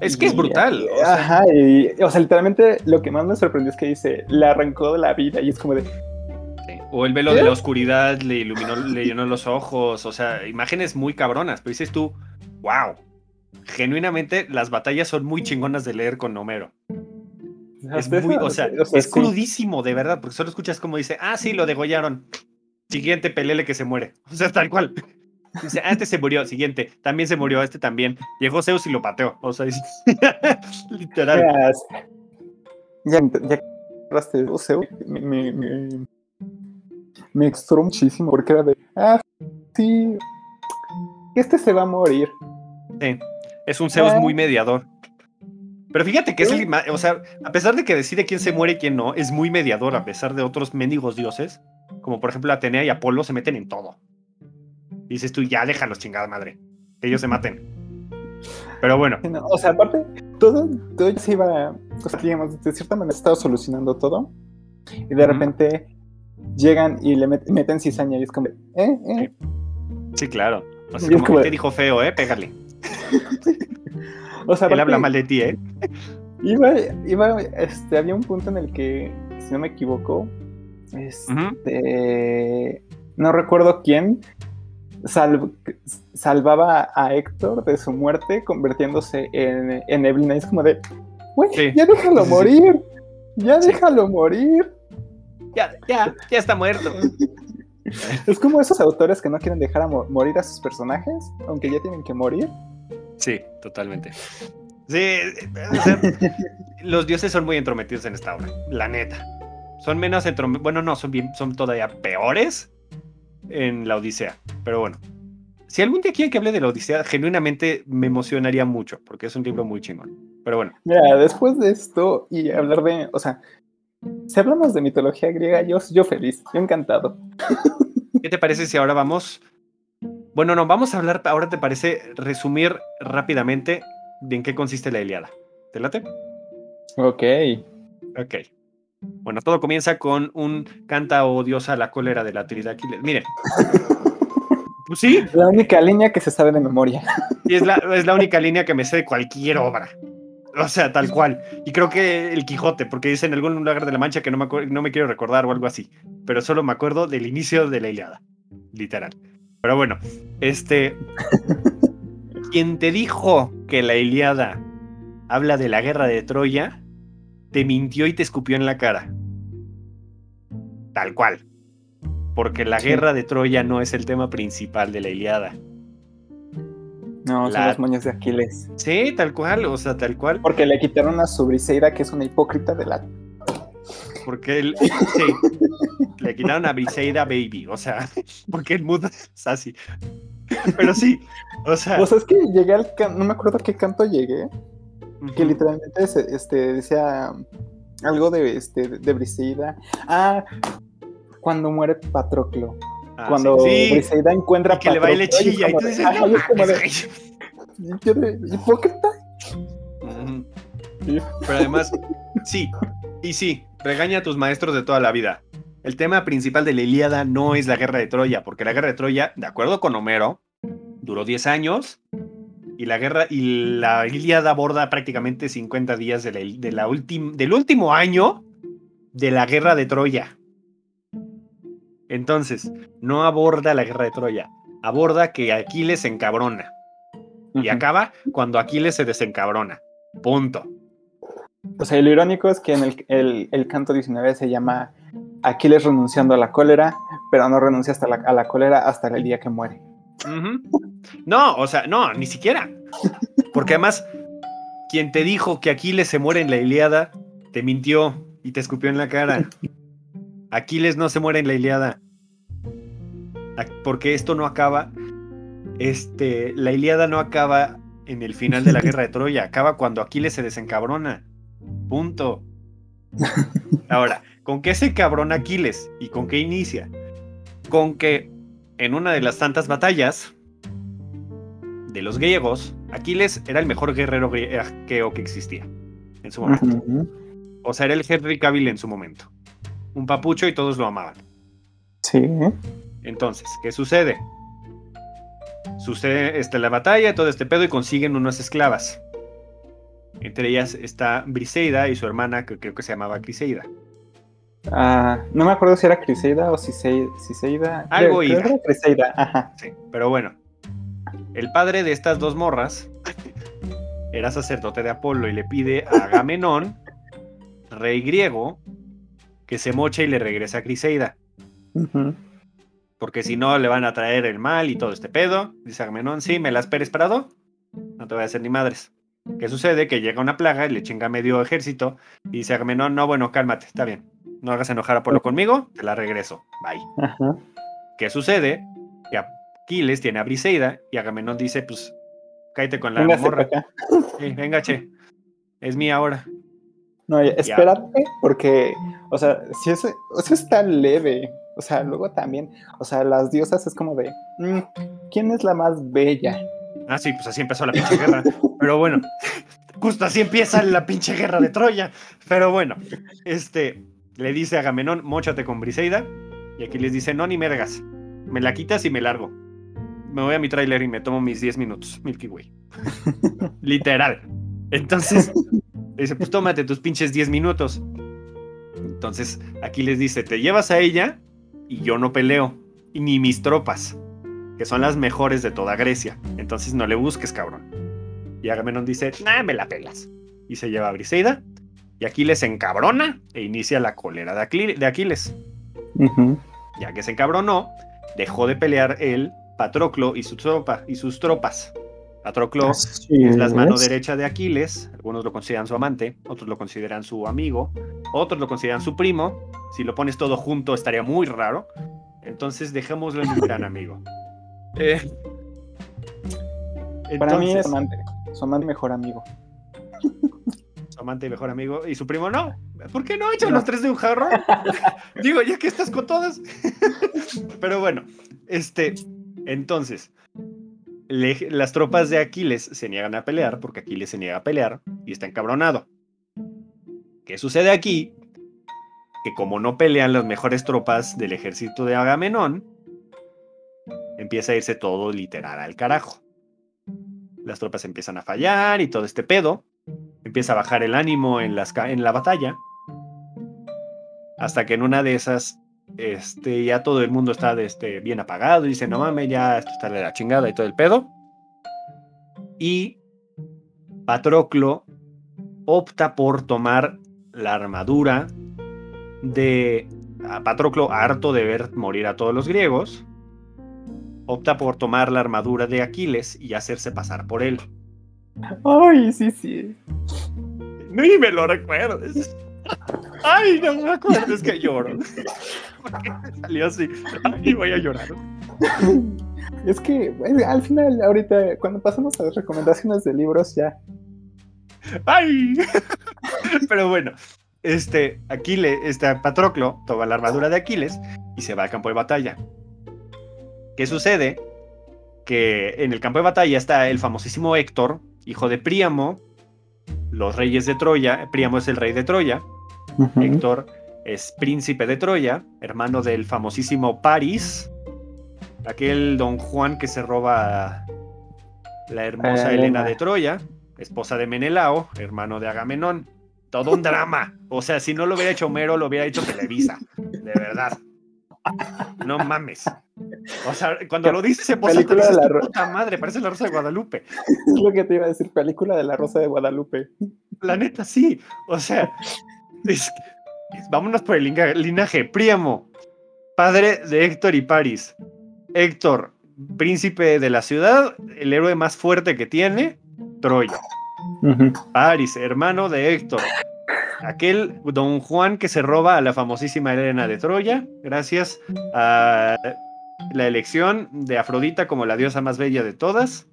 Es que es brutal. o sea, Ajá, y, o sea, literalmente lo que más me sorprendió es que dice, le arrancó de la vida, y es como de, sí. O el velo de la oscuridad le iluminó, le llenó los ojos. O sea, imágenes muy cabronas. Pero dices tú, wow. Genuinamente, las batallas son muy chingonas de leer con Homero. Es muy, o sea, es sí. crudísimo, de verdad, porque solo escuchas como dice, ah, sí, lo degollaron. Siguiente, pelele que se muere. O sea, tal cual. Dice, ah, este se murió. Siguiente, también se murió, este también. Llegó Zeus y lo pateó. O sea, dice- literal. Ya, ya, sea, me, me, me, me extrañó muchísimo porque era de, ah, sí, este se va a morir. Sí, es un Zeus Ah. muy mediador. Pero fíjate que es el, o sea, a pesar de que decide quién se muere y quién no, es muy mediador a pesar de otros mendigos dioses, como por ejemplo Atenea y Apolo se meten en todo. Dices tú, ya déjalos chingada madre, que ellos se maten. Pero bueno, No, o sea, aparte, todo, todo se iba, o sea, digamos, de cierta manera estaba solucionando todo y de repente llegan y le met- meten cizaña y es como, eh, eh. sí, claro. O sea, como como te dijo feo, ¿eh? Pégale. o sea, Él habla mal de ti, ¿eh? Iba, iba, este, había un punto en el que, si no me equivoco, este, no recuerdo quién, sal- salvaba a Héctor de su muerte convirtiéndose en, en neblina. Es como de, güey, Sí. ya déjalo morir, ya Sí. déjalo morir. Ya, ya, ya está muerto. Es como esos autores que no quieren dejar a mo- morir a sus personajes, aunque ya tienen que morir. Sí, totalmente. Sí, o sea, los dioses son muy entrometidos en esta obra, la neta. Son menos entrometidos, bueno, no, son, bien, son todavía peores en la Odisea, pero bueno. Si algún día quieren que hable de la Odisea, genuinamente me emocionaría mucho, porque es un libro muy chingón. Pero bueno, Mira, después de esto y hablar de, o sea, si hablamos de mitología griega, yo, yo feliz, yo encantado. ¿qué te parece si ahora vamos? Bueno, no, vamos a hablar, ahora te parece resumir rápidamente de en qué consiste la Iliada. ¿Te late? Ok. Ok. Bueno, todo comienza con un canta o diosa a la cólera de la Trinidad Aquiles. Miren. Pues sí, La única línea que se sabe de memoria. y es la, es la única línea que me sé de cualquier obra. O sea, tal cual. Y creo que el Quijote, porque dice en algún lugar de la Mancha que no me, no me quiero recordar o algo así. Pero solo me acuerdo del inicio de la Iliada. Literal. Pero bueno, este. Quien te dijo que la Iliada habla de la guerra de Troya, te mintió y te escupió en la cara. Tal cual. Porque la Sí. guerra de Troya no es el tema principal de la Iliada. No, son La- los moños de Aquiles. Sí, tal cual, o sea, tal cual. Porque le quitaron a su Briseida, que es una hipócrita de la. Porque él, sí, le quitaron a Briseida Baby, o sea, porque el mood es así. Pero sí, o sea, sea, es que llegué al. can- No me acuerdo a qué canto llegué. Que literalmente este, decía algo de, este, de Briseida. Ah, cuando muere Patroclo. ah, cuando sí, Briseida encuentra y que le baile Patroclo, y es chilla y como tú de, dices, "Ajá", no y es como de, mames, güey". yo de, hipócrita. Pero además, sí, y sí, regaña a tus maestros de toda la vida. El tema principal de la Ilíada no es la guerra de Troya, porque la guerra de Troya, de acuerdo con Homero, duró 10 años y la guerra y la Ilíada aborda prácticamente 50 días de la, de la ultim- del último año de la guerra de Troya. Entonces, no aborda la guerra de Troya, aborda que Aquiles se encabrona y acaba cuando Aquiles se desencabrona. Punto. O sea, lo irónico es que en el, el- canto 19 se llama Aquiles renunciando a la cólera, pero no renuncia hasta la, a la cólera hasta el día que muere. No, o sea, no, ni siquiera. Porque además, quien te dijo que Aquiles se muere en la Iliada, te mintió y te escupió en la cara. Aquiles no se muere en la Iliada. Porque esto no acaba. Este, la Iliada no acaba en el final de la guerra de Troya, acaba cuando Aquiles se desencabrona. Punto. Ahora, ¿con qué se cabrona Aquiles? ¿Y con qué inicia? Con que en una de las tantas batallas de los griegos, Aquiles era el mejor guerrero griego que existía en su momento. O sea, era el Henry Cavill en su momento. Un papucho y todos lo amaban. Sí. Entonces, ¿qué sucede? Sucede este, la batalla, todo este pedo y consiguen unas esclavas. Entre ellas está Briseida y su hermana, que creo que se llamaba Criseida. Ah, no me acuerdo si era Criseida o Cisei- Ciseida. Algo creo, creo Ida. que era Criseida, ajá. Sí, pero bueno. El padre de estas dos morras era sacerdote de Apolo y le pide a Agamenón, rey griego, que se moche y le regrese a Criseida. Porque si no, le van a traer el mal y todo este pedo. Dice Agamenón, sí, me las esperes parado. No te voy a hacer ni madres. ¿Qué sucede? Que llega una plaga y le chinga medio ejército. Y dice Agamenón, no, bueno, cálmate, está bien. No hagas enojar a Apolo conmigo, te la regreso. Bye. Ajá. ¿Qué sucede? Que Aquiles tiene a Briseida y Agamenón dice, pues, cállate con la Véngase morra. Sí, venga, che. Es mía ahora. No, ya, espérate, porque, o sea, si eso, eso está leve. O sea, luego también, o sea, las diosas es como de, mm, ¿quién es la más bella? Ah, sí, pues así empezó la pinche guerra. Pero bueno, justo así empieza la pinche guerra de Troya. Pero bueno, este, le dice a Agamenón, móchate con Briseida. Y Aquiles dice, no, ni mergas. Me la quitas y me largo. me voy a mi tráiler y me tomo mis 10 minutos, Milky Way. Literal. Entonces, dice, pues tómate tus pinches 10 minutos. Entonces, aquí les dice, te llevas a ella y yo no peleo, y ni mis tropas, que son las mejores de toda Grecia. Entonces no le busques, cabrón. Y Agamenón dice, nah, me la pelas. Y se lleva a Briseida, y Aquiles se encabrona e inicia la cólera de, Aquiles. Ya que se encabronó, dejó de pelear él, Patroclo y, su tropa, y sus tropas. Patroclo es la mano derecha de Aquiles, algunos lo consideran su amante, otros lo consideran su amigo, otros lo consideran su primo. Si lo pones todo junto estaría muy raro. Entonces dejémoslo en un gran amigo. Eh, Para mí es amante, su amante mejor amigo. Su amante y mejor amigo. Y su primo no. ¿Por qué no echan los tres de un jarro? Digo, ya que estás con todas. Pero bueno, este, entonces, las tropas de Aquiles se niegan a pelear porque Aquiles se niega a pelear y está encabronado. ¿Qué sucede aquí? Que como no pelean las mejores tropas del ejército de Agamenón, empieza a irse todo literal al carajo. Las tropas empiezan a fallar y todo este pedo. Empieza a bajar el ánimo en, en la batalla. Hasta que en una de esas este, ya todo el mundo está este, bien apagado y dice, no mames, ya esto está de la chingada y todo el pedo. Y Patroclo opta por tomar la armadura de Patroclo, harto de ver morir a todos los griegos, opta por tomar la armadura de Aquiles y hacerse pasar por él. Ay, sí, sí. Ni me lo recuerdes. Ay, no me acuerdo, es que lloro. ¿Por qué salió así? Ay, voy a llorar. Es que al final, ahorita, cuando pasamos a las recomendaciones de libros, ya. ¡Ay! Pero bueno, este, Aquiles, este Patroclo toma la armadura de Aquiles y se va al campo de batalla. ¿Qué sucede? Que en el campo de batalla está el famosísimo Héctor, hijo de Príamo, los reyes de Troya. Príamo es el rey de Troya. Héctor es príncipe de Troya, hermano del famosísimo Paris, aquel don Juan que se roba la hermosa Elena de Troya, esposa de Menelao, hermano de Agamenón. Todo un drama. O sea, si no lo hubiera hecho Homero, lo hubiera hecho Televisa. De verdad. No mames. O sea, cuando lo dice se pone de la puta madre, parece la Rosa de Guadalupe. Es lo que te iba a decir, película de la Rosa de Guadalupe. La neta, sí. O sea, vámonos por el linaje. Príamo, padre de Héctor y Paris. Héctor, príncipe de la ciudad, el héroe más fuerte que tiene, Troya. Paris, hermano de Héctor. Aquel don Juan que se roba a la famosísima Elena de Troya, gracias a la elección de Afrodita como la diosa más bella de todas,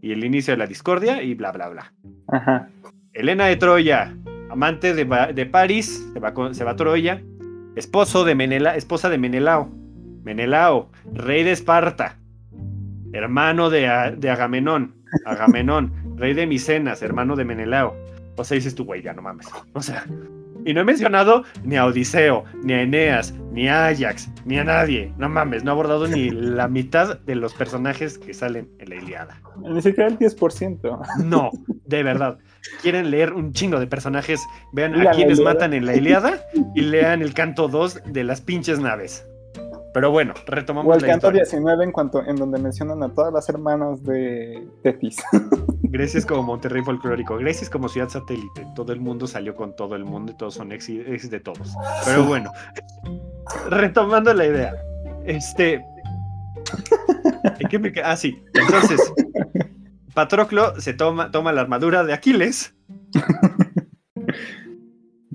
y el inicio de la discordia, y bla, bla, bla. Ajá. Elena de Troya, amante de, de París, se va, se va, a Troya, esposo de Menela, esposa de Menelao, Menelao, rey de Esparta, hermano de, de Agamenón, Agamenón, rey de Micenas, hermano de Menelao. O sea, dices tú, güey, ya no mames. O sea, y no he mencionado ni a Odiseo, ni a Eneas, ni a Ajax, ni a nadie. No mames, no he abordado ni la mitad de los personajes que salen en la Iliada. Ni siquiera el 10%. No, de verdad. Quieren leer un chingo de personajes, vean a quienes matan en la Iliada y lean el canto 2 de las pinches naves. Pero bueno, retomamos o el canto 19 en cuanto en donde mencionan a todas las hermanas de Tetis. Grecia como Monterrey folclórico. Grecia como ciudad satélite. Todo el mundo salió con todo el mundo y todos son ex, de todos. Pero bueno, retomando la idea. Este. ¿En me Ah, sí. Entonces, Patroclo se toma, toma la armadura de Aquiles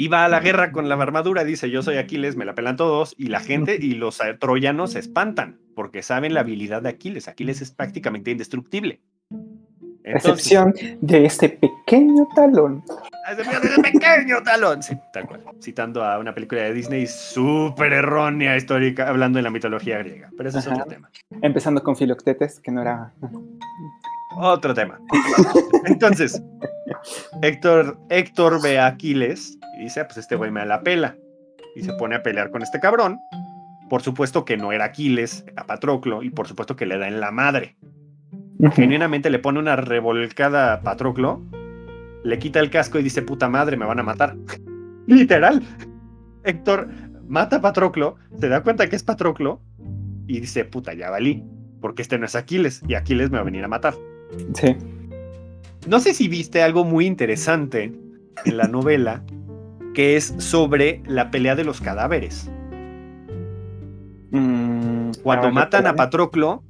y va a la guerra con la armadura, dice yo soy Aquiles, me la pelan todos, y la gente y los troyanos se espantan, porque saben la habilidad de Aquiles. Aquiles es prácticamente indestructible. excepción de este pequeño talón. De este pequeño talón, sí, tal cual. Citando a una película de Disney súper errónea histórica, hablando de la mitología griega. Pero eso es otro tema. Empezando con Filoctetes, que no era. Otro tema. Entonces, Héctor, Héctor ve a Aquiles y dice, pues este güey me da la pela. Y se pone a pelear con este cabrón, por supuesto que no era Aquiles a Patroclo y por supuesto que le da en la madre. Genuinamente le pone una revolcada a Patroclo, le quita el casco y dice, puta madre, me van a matar. Literal. Héctor mata a Patroclo, se da cuenta que es Patroclo y dice, puta, ya valí, porque este no es Aquiles y Aquiles me va a venir a matar. Sí. No sé si viste algo muy interesante en la novela, que es sobre la pelea de los cadáveres. Mm, Cuando ah, matan a. Patroclo,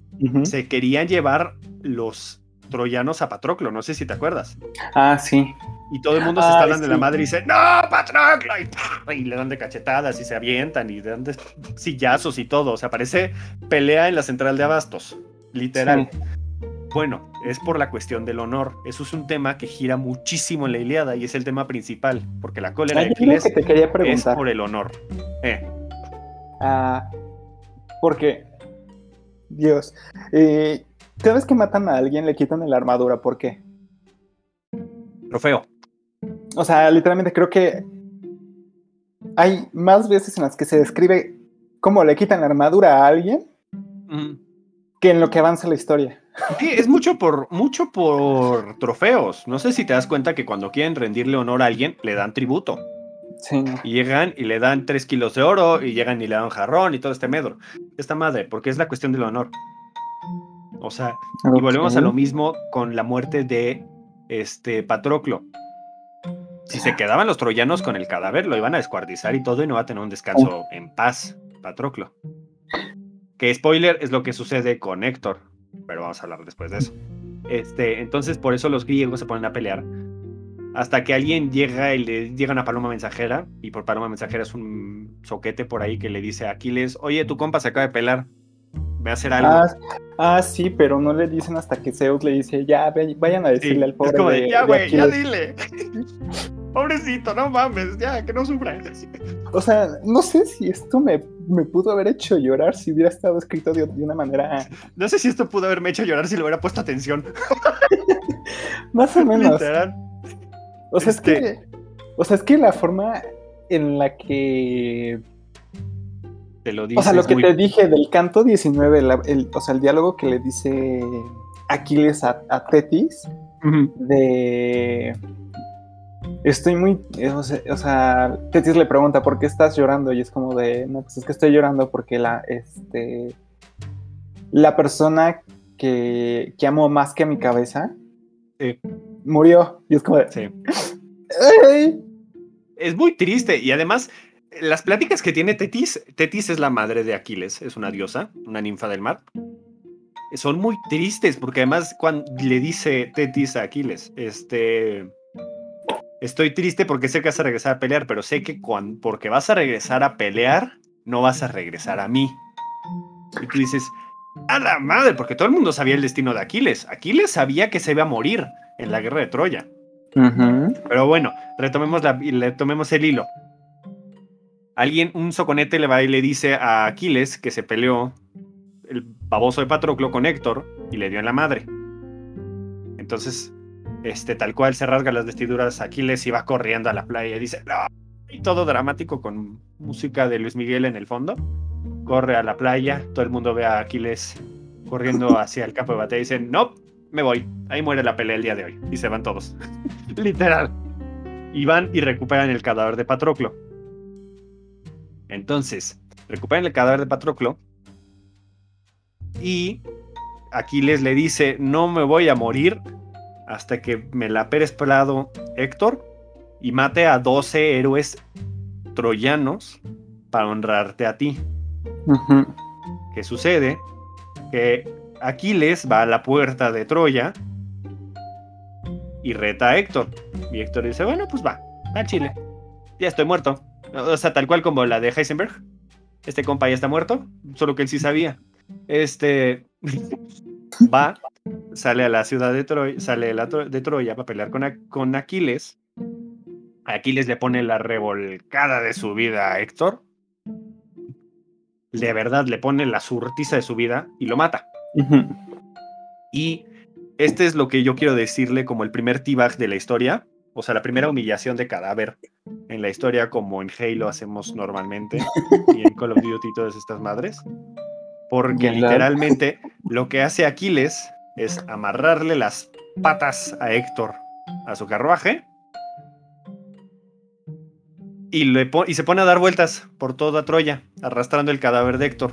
se querían llevar los troyanos a Patroclo, no sé si te acuerdas. Ah, sí. Y todo el mundo se Ay, está dando de la madre y dice, ¡No, Patroclo! Y le dan de cachetadas y se avientan y le dan de sillazos y todo. O sea, parece pelea en la central de Abastos, literal. Sí. Bueno, es por la cuestión del honor. Eso es un tema que gira muchísimo en la Ilíada y es el tema principal, porque la cólera de Aquiles que te quería es por el honor. Eh, Ah, porque, Dios, eh, cada vez que matan a alguien le quitan la armadura, ¿por qué? trofeo. O sea, literalmente creo que hay más veces en las que se describe cómo le quitan la armadura a alguien Mm. que en lo que avanza la historia. Sí, es mucho por, mucho por trofeos. No sé si te das cuenta que cuando quieren rendirle honor a alguien, le dan tributo. Sí. Y llegan y le dan tres kilos de oro, y llegan y le dan jarrón y todo este medro. Esta madre, porque es la cuestión del honor. O sea, y volvemos a lo mismo con la muerte de este Patroclo. Si se quedaban los troyanos con el cadáver, lo iban a descuartizar y todo, y no va a tener un descanso en paz, Patroclo. Que spoiler es lo que sucede con Héctor, pero vamos a hablar después de eso. Este, entonces, por eso los griegos se ponen a pelear. Hasta que alguien llega y le llega una paloma mensajera, y por paloma mensajera es un soquete por ahí que le dice a Aquiles: Oye, tu compa se acaba de pelar, ve a hacer algo. Ah, ah, sí, pero no le dicen hasta que Zeus le dice, ya, vayan a Sí, decirle al pobre es como de, de- ya, güey, ya Aquiles". dile. Pobrecito, no mames, ya, que no sufra. O sea, no sé si esto me, me pudo haber hecho llorar si hubiera estado escrito de, de una manera No sé si esto pudo haberme hecho llorar si le hubiera puesto atención. más o menos. Literal. O sea, Este- es que. O sea, es que la forma en la que. Te lo dice. O sea, lo que muy- te dije del canto 19, la- el, o sea, el diálogo que le dice Aquiles a, a Tetis, de. Estoy muy. eh, O sea, o sea, Tetis le pregunta, ¿por qué estás llorando? Y es como de. No, pues es que estoy llorando porque la. Este. La persona que, que amo más que a mi cabeza. Sí. Murió. Y es como de. Sí. "Ay". Es muy triste y además las pláticas que tiene Tetis, Tetis es la madre de Aquiles, es una diosa, una ninfa del mar. Son muy tristes porque además cuando le dice Tetis a Aquiles, este, estoy triste porque sé que vas a regresar a pelear, pero sé que cuando, porque vas a regresar a pelear, no vas a regresar a mí. Y tú dices, a la madre, porque todo el mundo sabía el destino de Aquiles. Aquiles sabía que se iba a morir en la guerra de Troya. Pero bueno, retomemos, la, retomemos el hilo. Alguien, un soconete le va y le dice a Aquiles que se peleó el baboso de Patroclo con Héctor y le dio en la madre. Entonces, este, tal cual se rasga las vestiduras, Aquiles y va corriendo a la playa y dice, "No", y todo dramático con música de Luis Miguel en el fondo. Corre a la playa, todo el mundo ve a Aquiles corriendo hacia el campo de batalla y dicen, no, me voy, ahí muere la pelea el día de hoy. Y se van todos. Literal. Y van y recuperan el cadáver de Patroclo. Entonces, recuperan el cadáver de Patroclo. Y Aquiles le dice: No me voy a morir hasta que me la Pérez Pelado Héctor y mate a 12 héroes troyanos para honrarte a ti. ¿Qué sucede? Que Aquiles va a la puerta de Troya y reta a Héctor. Y Héctor dice, bueno, pues va, a Chile. Ya estoy muerto. O sea, tal cual como la de Heisenberg. Este compa ya está muerto, solo que él sí sabía. Este va, sale a la ciudad de Troya, sale de, la Tro- de Troya para pelear con, A- con Aquiles. Aquiles le pone la revolcada de su vida a Héctor. De verdad le pone la surtiza de su vida y lo mata. Y este es lo que yo quiero decirle como el primer T-Bag de la historia. O sea, la primera humillación de cadáver en la historia como en Halo hacemos normalmente y en Call of Duty y todas estas madres. Porque literalmente lo que hace Aquiles es amarrarle las patas a Héctor a su carruaje y, le po- y se pone a dar vueltas por toda Troya, arrastrando el cadáver de Héctor.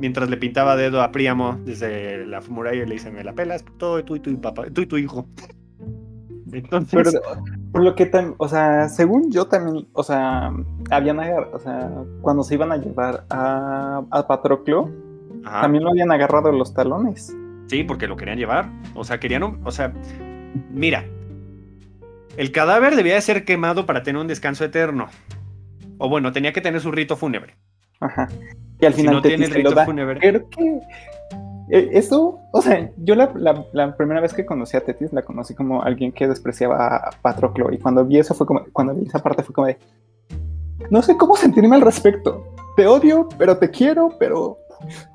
Mientras le pintaba dedo a Príamo desde la muralla y le dice, me la pelas, todo tú y tu papá, tú y tu hijo. Entonces, Pero, por lo que o sea, según yo también, o sea, habían agarrado, o sea, cuando se iban a llevar a, a Patroclo, ajá, también lo habían agarrado los talones. Sí, porque lo querían llevar. O sea, querían, un- o sea, mira, el cadáver debía de ser quemado para tener un descanso eterno. O bueno, tenía que tener su rito fúnebre. Ajá. Y al Si final no Tetis tiene el rito fúnebre. Creo que eh, eso, o sea, yo la, la- la primera vez que conocí a Tetis la conocí como alguien que despreciaba a Patroclo. Y cuando vi eso fue como, cuando vi esa parte fue como de, no sé cómo sentirme al respecto. Te odio, pero te quiero, pero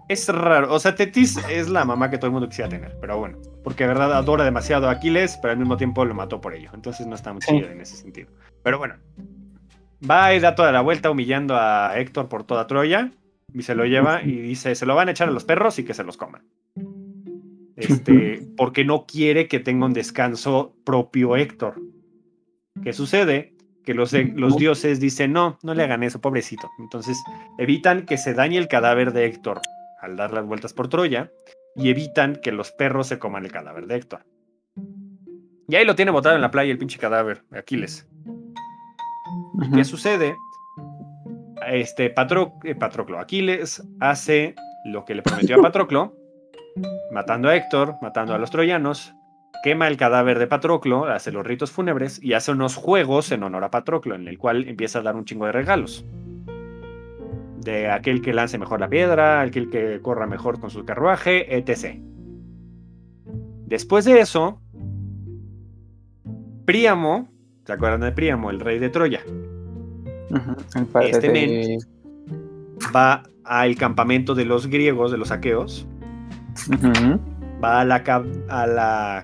Es raro. O sea, Tetis es la mamá que todo el mundo quisiera tener. Pero bueno, porque de verdad adora demasiado a Aquiles, pero al mismo tiempo lo mató por ello. Entonces no está muy Sí. chido en ese sentido. Pero bueno, va y da toda la vuelta humillando a Héctor por toda Troya. Y se lo lleva y dice: Se lo van a echar a los perros y que se los coman. Este, porque no quiere que tenga un descanso propio Héctor. ¿Qué sucede? Que los, los dioses dicen: No, no le hagan eso, pobrecito. Entonces evitan que se dañe el cadáver de Héctor al dar las vueltas por Troya y evitan que los perros se coman el cadáver de Héctor. Y ahí lo tiene botado en la playa el pinche cadáver, Aquiles. Ujú. ¿Qué sucede? Este Patro- eh, Patroclo Aquiles hace lo que le prometió a Patroclo, matando a Héctor, matando a los troyanos, quema el cadáver de Patroclo, hace los ritos fúnebres y hace unos juegos en honor a Patroclo, en el cual empieza a dar un chingo de regalos. De aquel que lance mejor la piedra, aquel que corra mejor con su carruaje, etc. Después de eso, Príamo, ¿se acuerdan de Príamo, el rey de Troya? Este de- men. va al campamento de los griegos, de los aqueos, Ujú. Va a la,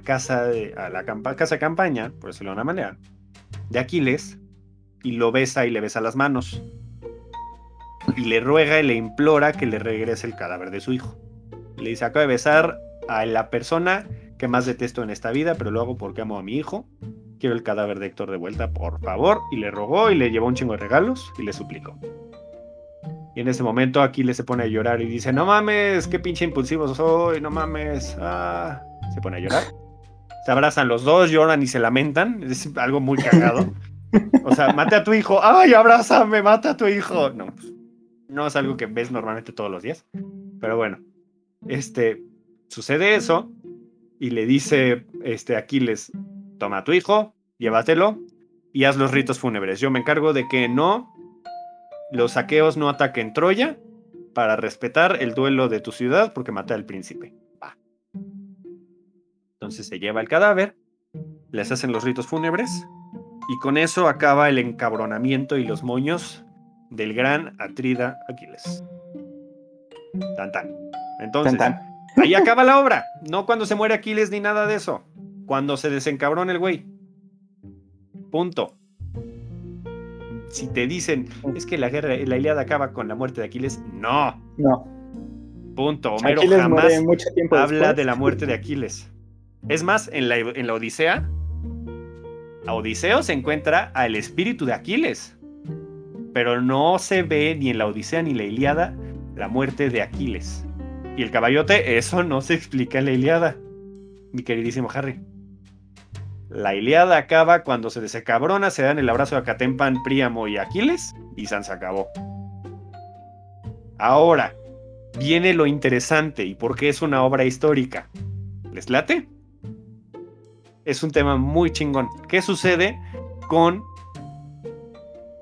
casa de, a la casa campaña, por decirlo de una manera, de Aquiles, y lo besa y le besa las manos. Y le ruega y le implora que le regrese el cadáver de su hijo. Le dice, acabo de besar a la persona que más detesto en esta vida, pero lo hago porque amo a mi hijo. Quiero el cadáver de Héctor de vuelta, por favor. Y le rogó y le llevó un chingo de regalos y le suplicó. Y en ese momento Aquiles se pone a llorar y dice, no mames, qué pinche impulsivo soy, no mames. Ah. Se pone a llorar. Se abrazan los dos, lloran y se lamentan. Es algo muy cagado. O sea, mate a tu hijo. ¡Ay, abrázame! ¡Mata a tu hijo! No, pues, no es algo que ves normalmente todos los días. Pero bueno, este, sucede eso y le dice este, Aquiles, toma a tu hijo, llévatelo y haz los ritos fúnebres. Yo me encargo de que no, los saqueos no ataquen Troya para respetar el duelo de tu ciudad porque maté al príncipe. Va. Entonces se lleva el cadáver, les hacen los ritos fúnebres y con eso acaba el encabronamiento y los moños del gran Atrida Aquiles. Tan tan. Entonces, Tan, ahí acaba la obra. No cuando se muere Aquiles ni nada de eso. Cuando se desencabrona el güey. Punto. Si te dicen, es que la guerra, la Ilíada acaba con la muerte de Aquiles, no. No. Punto. Homero Aquiles jamás habla después. de la muerte de Aquiles. Es más, en la, en la Odisea, a Odiseo se encuentra al espíritu de Aquiles. Pero no se ve ni en la Odisea ni en la Ilíada la muerte de Aquiles. Y el caballote, eso no se explica en la Ilíada, mi queridísimo Harry. La Ilíada acaba cuando se desencabrona, se dan el abrazo a Catempan, Príamo y Aquiles, y San se acabó. Ahora, viene lo interesante y por qué es una obra histórica. ¿Les late? Es un tema muy chingón. ¿Qué sucede con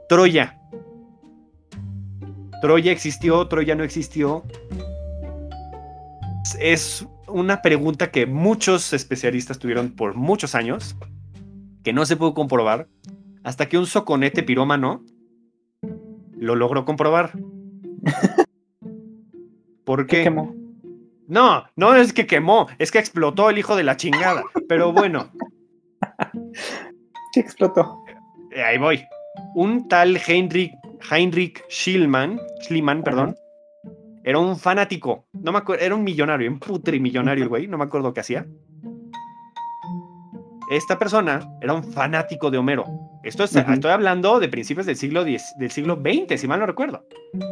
Troya? Troya existió, Troya no existió. Es una pregunta que muchos especialistas tuvieron por muchos años, que no se pudo comprobar, hasta que un soconete pirómano lo logró comprobar. ¿Por ¿Qué quemó? No, no es que quemó, es que explotó el hijo de la chingada. Pero bueno, ¿Qué explotó? ahí voy. un tal Heinrich, Heinrich Schliemann, Schliemann, perdón, era un fanático, no me acuerdo, era un millonario, un putrimillonario el güey, no me acuerdo qué hacía. Esta persona era un fanático de Homero. Esto es, estoy hablando de principios del siglo, del siglo XX, si mal no recuerdo.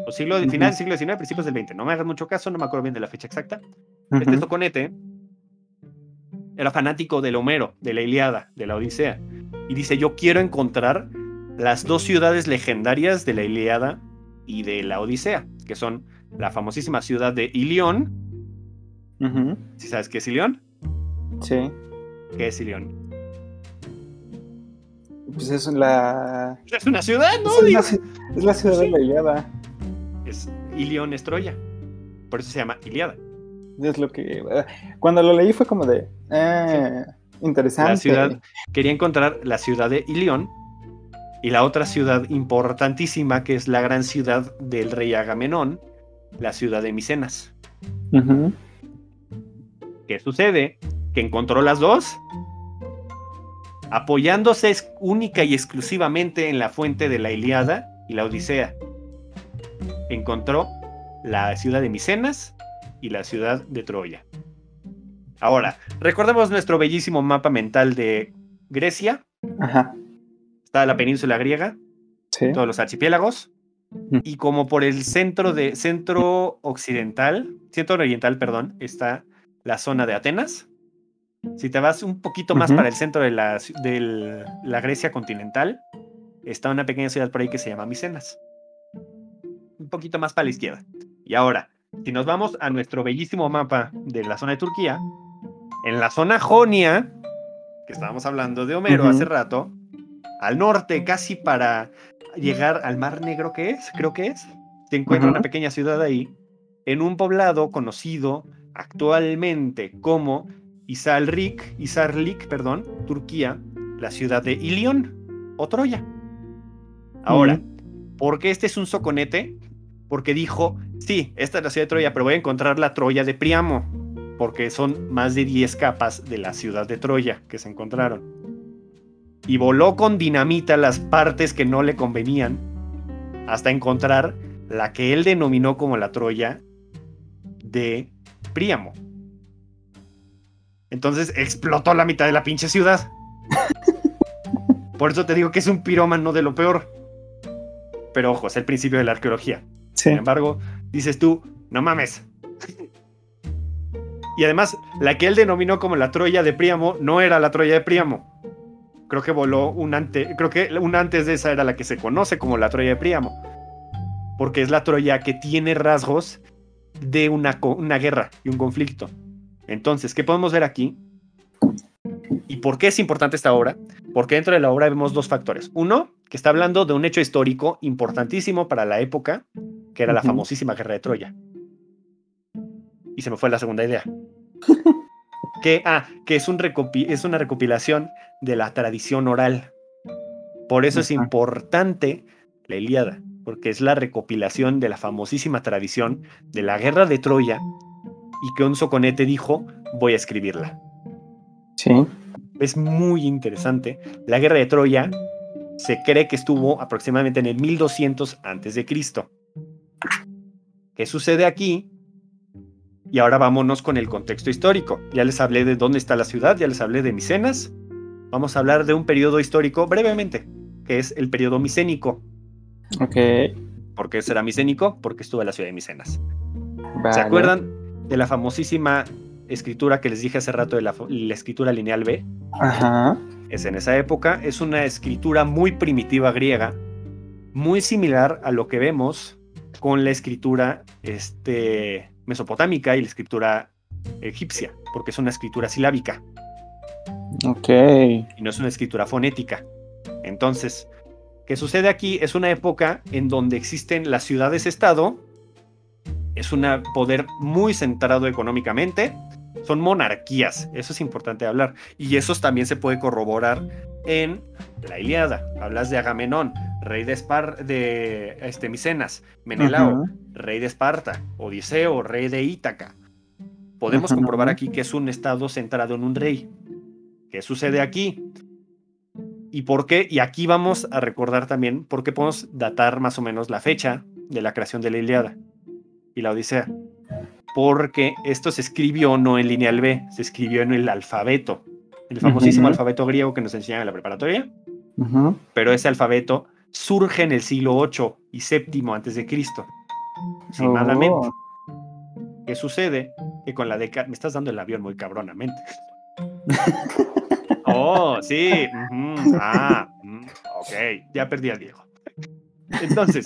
O siglo, final del siglo XIX, principios del XX. No me hagas mucho caso, no me acuerdo bien de la fecha exacta. Este Soconete era fanático del Homero, de la Iliada, de la Odisea. Y dice, yo quiero encontrar las dos ciudades legendarias de la Iliada y de la Odisea, que son la famosísima ciudad de Ilión. ¿Sí sabes qué es Ilión? Sí. ¿Qué es Ilión? Pues es la. Es una ciudad, ¿no? Es, la, ciudad de la Iliada. Es Ilión es Troya. Por eso se llama Iliada. Es lo que. Eh, cuando lo leí fue como de. Eh, interesante. La ciudad. Quería encontrar la ciudad de Ilión. Y la otra ciudad importantísima, que es la gran ciudad del rey Agamenón, la ciudad de Micenas. ¿Qué sucede? Que encontró las dos, apoyándose única y exclusivamente en la fuente de la Iliada y la Odisea. Encontró la ciudad de Micenas y la ciudad de Troya. Ahora, recordemos nuestro bellísimo mapa mental de Grecia. Está la península griega, todos los archipiélagos, y como por el centro de centro occidental, centro oriental, perdón, está la zona de Atenas. Si te vas un poquito más para el centro de la, de la Grecia continental, está una pequeña ciudad por ahí que se llama Micenas. Un poquito más para la izquierda. Y ahora, si nos vamos a nuestro bellísimo mapa de la zona de Turquía, en la zona Jonia, que estábamos hablando de Homero hace rato, al norte, casi para llegar al Mar Negro, que es, creo que es, se encuentra una pequeña ciudad ahí, en un poblado conocido actualmente como Isarlik, Isarlik, perdón, Turquía, la ciudad de Ilión o Troya. Ahora, ¿por qué este es un soconete? Porque dijo, sí, esta es la ciudad de Troya, pero voy a encontrar la Troya de Priamo, porque son más de 10 capas de la ciudad de Troya que se encontraron y voló con dinamita las partes que no le convenían hasta encontrar la que él denominó como la Troya de Príamo. Entonces explotó la mitad de la pinche ciudad. Por eso te digo que es un pirómano de lo peor. Pero ojo, es el principio de la arqueología. Sin embargo, dices tú, no mames. y además, la que él denominó como la Troya de Príamo no era la Troya de Príamo creo que voló un antes, creo que un antes de esa era la que se conoce como la Troya de Príamo, porque es la Troya que tiene rasgos de una, una guerra y un conflicto. Entonces, ¿qué podemos ver aquí? ¿Y por qué es importante esta obra? Porque dentro de la obra vemos dos factores. Uno, que está hablando de un hecho histórico importantísimo para la época, que era la famosísima guerra de Troya. Y se me fue la segunda idea. que, ah, que es, un es una recopilación de la tradición oral. Por eso es importante la Ilíada, porque es la recopilación de la famosísima tradición de la guerra de Troya y que un soconete dijo, voy a escribirla. Sí. Es muy interesante. La guerra de Troya se cree que estuvo aproximadamente en el 1200 a.C. ¿Qué sucede aquí? Y ahora vámonos con el contexto histórico. Ya les hablé de dónde está la ciudad, ya les hablé de Micenas, vamos a hablar de un periodo histórico brevemente, que es el periodo micénico. Ok. ¿Por qué será micénico? Porque estuvo en la ciudad de Micenas. ¿Se acuerdan de la famosísima escritura que les dije hace rato de la, escritura lineal B? Ajá. Es en esa época, es una escritura muy primitiva griega, muy similar a lo que vemos con la escritura este, mesopotámica y la escritura egipcia, porque es una escritura silábica. Ok. Y no es una escritura fonética. Entonces, ¿qué sucede aquí? Es una época en donde existen las ciudades-estado. Es un poder muy centrado económicamente. Son monarquías, eso es importante hablar. Y eso también se puede corroborar en la Iliada. Hablas de Agamenón, rey de, Espar de este, Micenas, Menelao, rey de Esparta, Odiseo, rey de Ítaca. Podemos comprobar aquí que es un estado centrado en un rey. ¿Qué sucede aquí? ¿Y por qué? Y aquí vamos a recordar también por qué podemos datar más o menos la fecha de la creación de la Iliada y la Odisea. Porque esto se escribió no en lineal B, se escribió en el alfabeto, el famosísimo alfabeto griego que nos enseñan en la preparatoria, pero ese alfabeto surge en el siglo 8 y séptimo antes de Cristo. Aproximadamente. Oh. ¿Qué sucede? Que con la década. Me estás dando el avión muy cabronamente. oh, sí. Ah, mm, ok. Ya perdí al Diego. Entonces,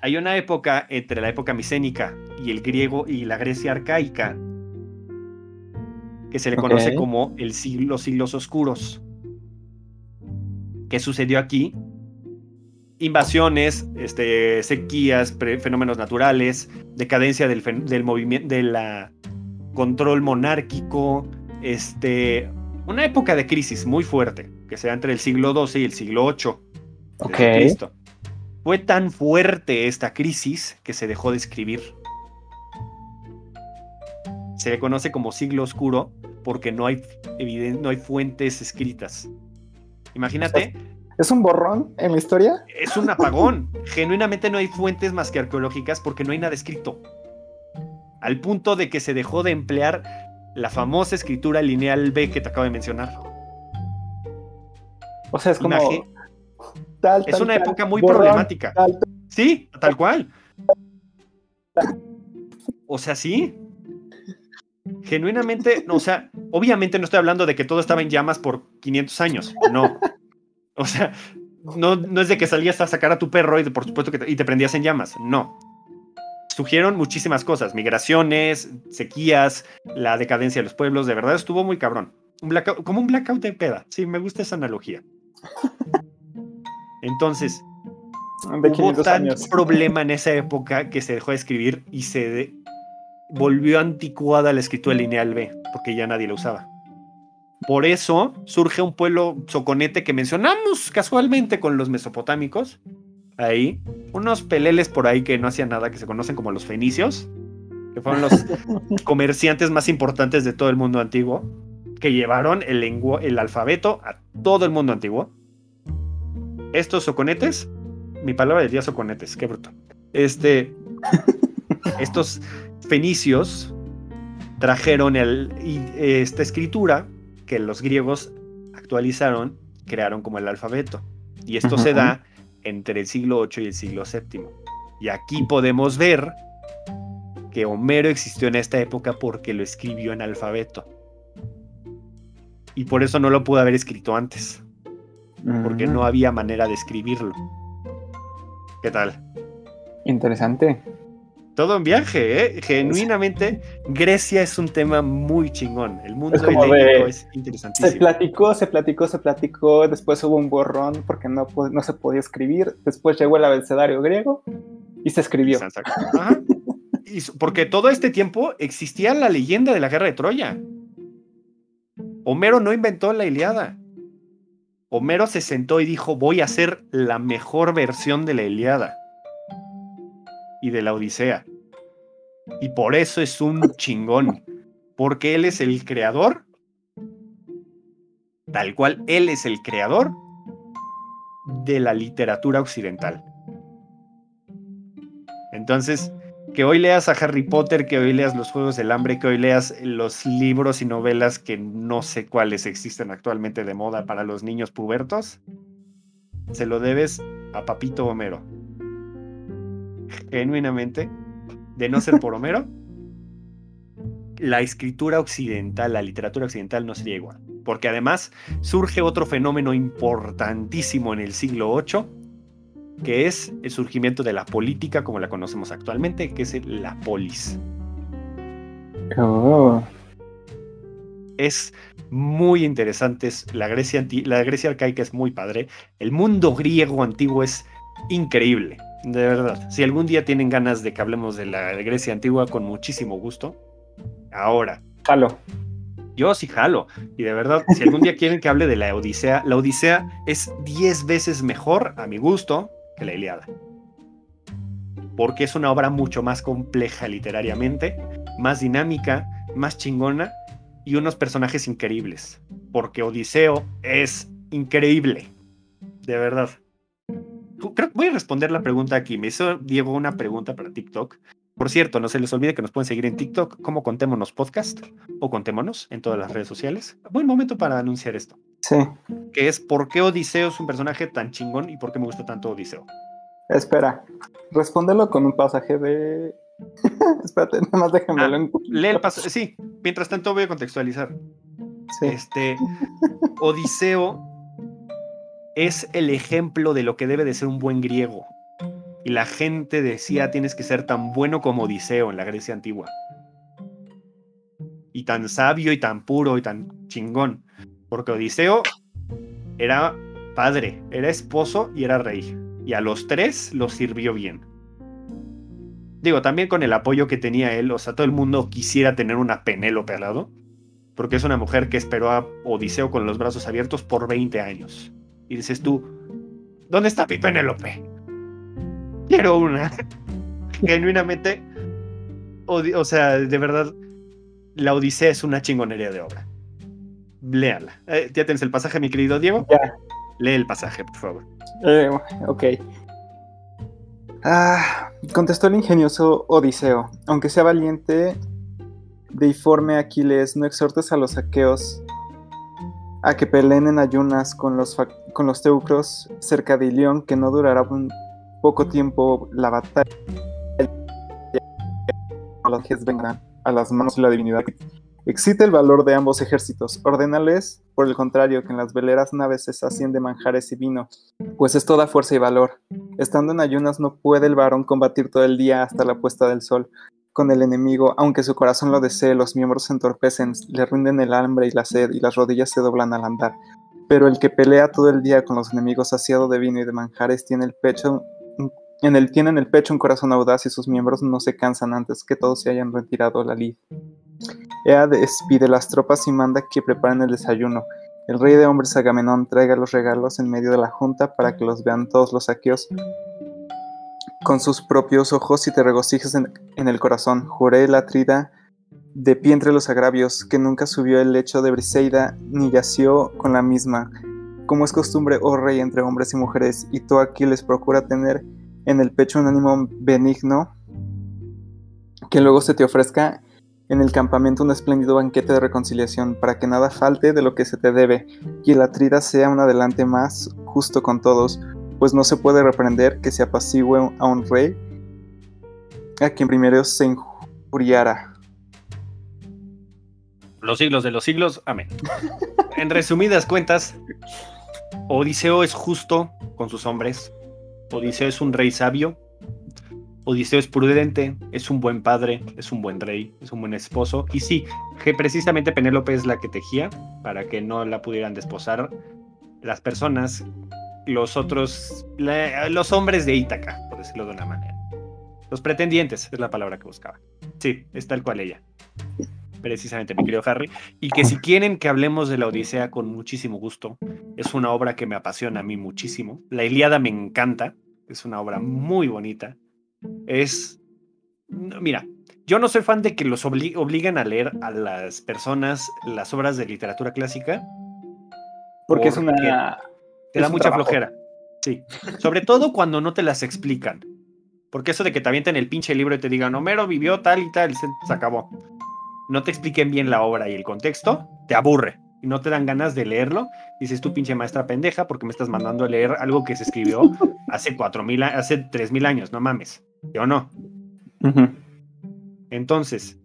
hay una época entre la época micénica y el griego y la Grecia arcaica que se le conoce como el siglo, los siglos oscuros. ¿Qué sucedió aquí? Invasiones, este, sequías, fenómenos naturales, decadencia del, del movimiento, de la control monárquico, este, una época de crisis muy fuerte, que se da entre el siglo XII y el siglo VIII. Ok. Cristo. Fue tan fuerte esta crisis que se dejó de escribir. Se le conoce como siglo oscuro porque no hay, no hay fuentes escritas. Imagínate, ¿Es un borrón en la historia? es un apagón. Genuinamente no hay fuentes más que arqueológicas porque no hay nada escrito. Al punto de que se dejó de emplear la famosa escritura lineal B que te acabo de mencionar. O sea, es como. Tal, Es una tal, época muy borrón, problemática. Sí, tal cual. O sea, sí. Genuinamente, no, o sea, obviamente no estoy hablando de que todo estaba en llamas por 500 años, no. O sea, no, no es de que salías a sacar a tu perro y de- por supuesto que te, y te prendías en llamas, no. Surgieron muchísimas cosas, migraciones, sequías, la decadencia de los pueblos, de verdad estuvo muy cabrón. Un blackout- como un blackout de peda, sí, me gusta esa analogía. Entonces, De Hubo 500 tanto años. problema en esa época que se dejó de escribir y se volvió anticuada la escritura lineal B, porque ya nadie la usaba. Por eso surge un pueblo soconete que mencionamos casualmente con los mesopotámicos. Ahí, unos peleles por ahí que no hacían nada, que se conocen como los fenicios, que fueron los comerciantes más importantes de todo el mundo antiguo, que llevaron el, lengua- el alfabeto a todo el mundo antiguo. Estos soconetes mi palabra del día soconetes, qué bruto. Este, estos fenicios trajeron el, y, esta escritura que los griegos actualizaron, crearon como el alfabeto. Y esto se da entre el siglo VIII y el siglo VII. Y aquí podemos ver que Homero existió en esta época porque lo escribió en alfabeto. Y por eso no lo pudo haber escrito antes porque no había manera de escribirlo. ¿Qué tal? Interesante. Todo un viaje, ¿eh? Genuinamente, Grecia es un tema muy chingón. El mundo Es como helénico de- es Se interesantísimo. platicó, se platicó, se platicó. Después hubo un borrón porque no, se podía escribir. Después llegó el abecedario griego y se escribió. Ajá. Y s- porque todo este tiempo existía la leyenda de la guerra de Troya. Homero no inventó la Iliada. Homero se sentó y dijo, voy a hacer la mejor versión de la Iliada y de la Odisea. Y por eso es un chingón, porque él es el creador, tal cual, él es el creador de la literatura occidental. Entonces, que hoy leas a Harry Potter, que hoy leas los Juegos del Hambre, que hoy leas los libros y novelas que no sé cuáles existen actualmente de moda para los niños pubertos, se lo debes a Papito Homero. Genuinamente, de no ser por Homero, la escritura occidental, la literatura occidental no sería igual. Porque además surge otro fenómeno importantísimo en el siglo VIII, que es el surgimiento de la política como la conocemos actualmente, que es la polis. Oh, Es muy interesante, es- la, Grecia la Grecia arcaica es muy padre, el mundo griego antiguo es increíble, de verdad. Si algún día tienen ganas de que hablemos de la Grecia antigua, con muchísimo gusto. Ahora, jalo. Yo sí jalo. Y de verdad, si algún día quieren que hable de la Odisea, la Odisea es 10 veces mejor, a mi gusto, que la Iliada. Porque es una obra mucho más compleja literariamente, más dinámica, más chingona y unos personajes increíbles. porque Odiseo es increíble. De verdad. Creo que voy a responder la pregunta aquí. Me hizo Diego una pregunta para TikTok. Por cierto, no se les olvide que nos pueden seguir en TikTok como Contémonos Podcast o Contémonos en todas las redes sociales. Buen momento para anunciar esto. Sí. Que es por qué Odiseo es un personaje tan chingón y por qué me gusta tanto Odiseo. Espera, respóndelo con un pasaje de. Espérate, nada más déjamelo Ah. Lee el pasaje. Sí, mientras tanto voy a contextualizar. Sí. Este, Odiseo es el ejemplo de lo que debe de ser un buen griego. Y la gente decía, tienes que ser tan bueno como Odiseo en la Grecia antigua. Y tan sabio y tan puro y tan chingón. Porque Odiseo era padre, era esposo y era rey. Y a los tres los sirvió bien. Digo, también con el apoyo que tenía él, o sea, todo el mundo quisiera tener una Penélope al lado porque es una mujer que esperó a Odiseo con los brazos abiertos por 20 años. Y dices tú, ¿dónde está mi Penélope? Quiero una. Genuinamente, Odi- o sea, de verdad, la Odisea es una chingonería de obra. Léala. Eh, ¿Ya tienes el pasaje, mi querido Diego? Ya. Lee el pasaje, por favor. Eh, ok. Ah, contestó el ingenioso Odiseo. Aunque sea valiente, deiforme Aquiles, no exhortes a los aqueos a que peleen en ayunas con los, con los teucros cerca de Ilión, que no durará un poco tiempo la batalla. Los vengan a las manos de la divinidad. Excita el valor de ambos ejércitos. Ordénales, por el contrario, que en las veleras naves se sacien de manjares y vino, pues es toda fuerza y valor. Estando en ayunas no puede el varón combatir todo el día hasta la puesta del sol. Con el enemigo, aunque su corazón lo desee, los miembros se entorpecen, le rinden el hambre y la sed, y las rodillas se doblan al andar. Pero el que pelea todo el día con los enemigos saciado de vino y de manjares tiene el pecho en el tiene en el pecho un corazón audaz y sus miembros no se cansan antes que todos se hayan retirado la lid. Ea despide las tropas y manda que preparen el desayuno. El rey de hombres Agamenón traiga los regalos en medio de la junta para que los vean todos los saqueos con sus propios ojos y te regocijes en, el corazón. Juré la trida de pie entre los agravios, que nunca subió el lecho de Briseida ni yació con la misma. Como es costumbre, oh rey, entre hombres y mujeres, y tú aquí les procura tener en el pecho un ánimo benigno, que luego se te ofrezca en el campamento un espléndido banquete de reconciliación, para que nada falte de lo que se te debe, y el atrida sea un adelante más justo con todos, pues no se puede reprender que se apacigüe a un rey a quien primero se injuriara. Los siglos de los siglos, amén. en resumidas cuentas, Odiseo es justo con sus hombres. Odiseo es un rey sabio. Odiseo es prudente, es un buen padre, es un buen rey, es un buen esposo. Y sí, que precisamente Penélope es la que tejía para que no la pudieran desposar las personas, los otros, la- los hombres de Ítaca, por decirlo de una manera. Los pretendientes es la palabra que buscaba. Sí, es tal cual ella. Precisamente, mi querido Harry. Y que si quieren que hablemos de la Odisea con muchísimo gusto, es una obra que me apasiona a mí muchísimo. La Ilíada me encanta, es una obra muy bonita. Es. Mira, yo no soy fan de que los obli- obliguen a leer a las personas las obras de literatura clásica. Porque es una... Te da mucha trabajo. flojera. Sí. Sobre todo cuando no te las explican. Porque eso de que te avienten el pinche libro y te digan, Homero vivió tal y tal, se, se acabó. No te expliquen bien la obra y el contexto, te aburre. Y no te dan ganas de leerlo. Dices tú, pinche maestra pendeja, porque me estás mandando a leer algo que se escribió hace cuatro mil, hace tres mil años, no mames. ¿Yo no? Entonces,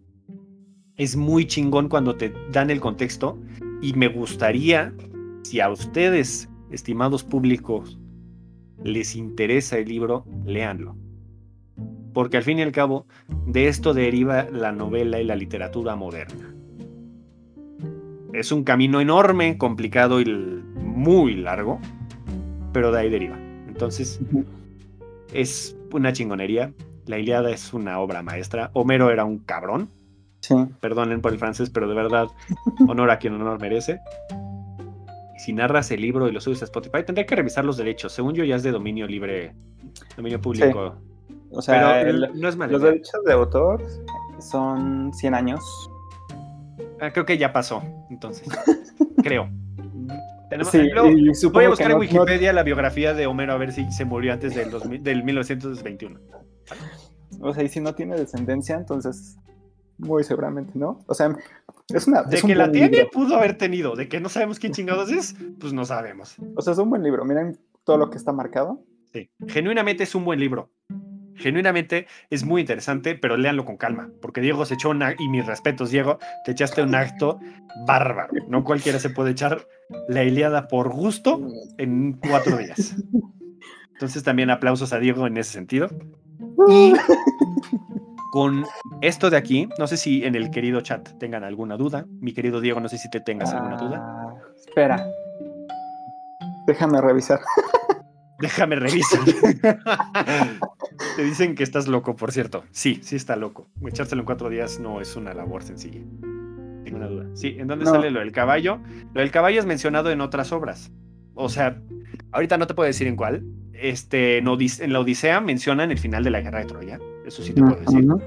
es muy chingón cuando te dan el contexto y me gustaría, si a ustedes, estimados públicos, les interesa el libro, léanlo. Porque al fin y al cabo, de esto deriva la novela y la literatura moderna. Es un camino enorme, complicado y muy largo, pero de ahí deriva. Entonces, es una chingonería. La Iliada es una obra maestra. Homero era un cabrón. Sí. Perdonen por el francés, pero de verdad, honor a quien honor merece. Si narras el libro y lo subes a Spotify, tendré que revisar los derechos. Según yo, ya es de dominio libre, dominio público. O sea, pero el- el- no es mala los derechos de autor son 100 años. Ah, creo que ya pasó, entonces. creo. Tenemos- Sí, luego, y voy a buscar en no- Wikipedia la biografía de Homero a ver si se murió antes del, 2000 del 1921. no- o sea, y si no tiene descendencia, entonces muy seguramente, ¿no? O sea, es una. De es que la tiene, libro. pudo haber tenido. De que no sabemos quién chingados es, pues no sabemos. O sea, es un buen libro. Miren todo lo que está marcado. Sí. Genuinamente es un buen libro. Genuinamente es muy interesante, pero léanlo con calma. Porque Diego se echó un ac- y mis respetos, Diego, te echaste un acto bárbaro. No cualquiera se puede echar la Iliada por gusto en cuatro días. Entonces también aplausos a Diego en ese sentido. Y con esto de aquí, no sé si en el querido chat tengan alguna duda. Mi querido Diego, no sé si te tengas alguna duda. Ah, Espera. Déjame revisar. Déjame revisar. Te dicen que estás loco, por cierto. Sí, sí está loco. Echárselo en cuatro días no es una labor sencilla. Ninguna duda. Sí, ¿en dónde No. sale lo del caballo? Lo del caballo es mencionado en otras obras. O sea, ahorita no te puedo decir en cuál. Este, en la Odisea mencionan el final de la guerra de Troya. Eso sí te puedo decir. Ujú.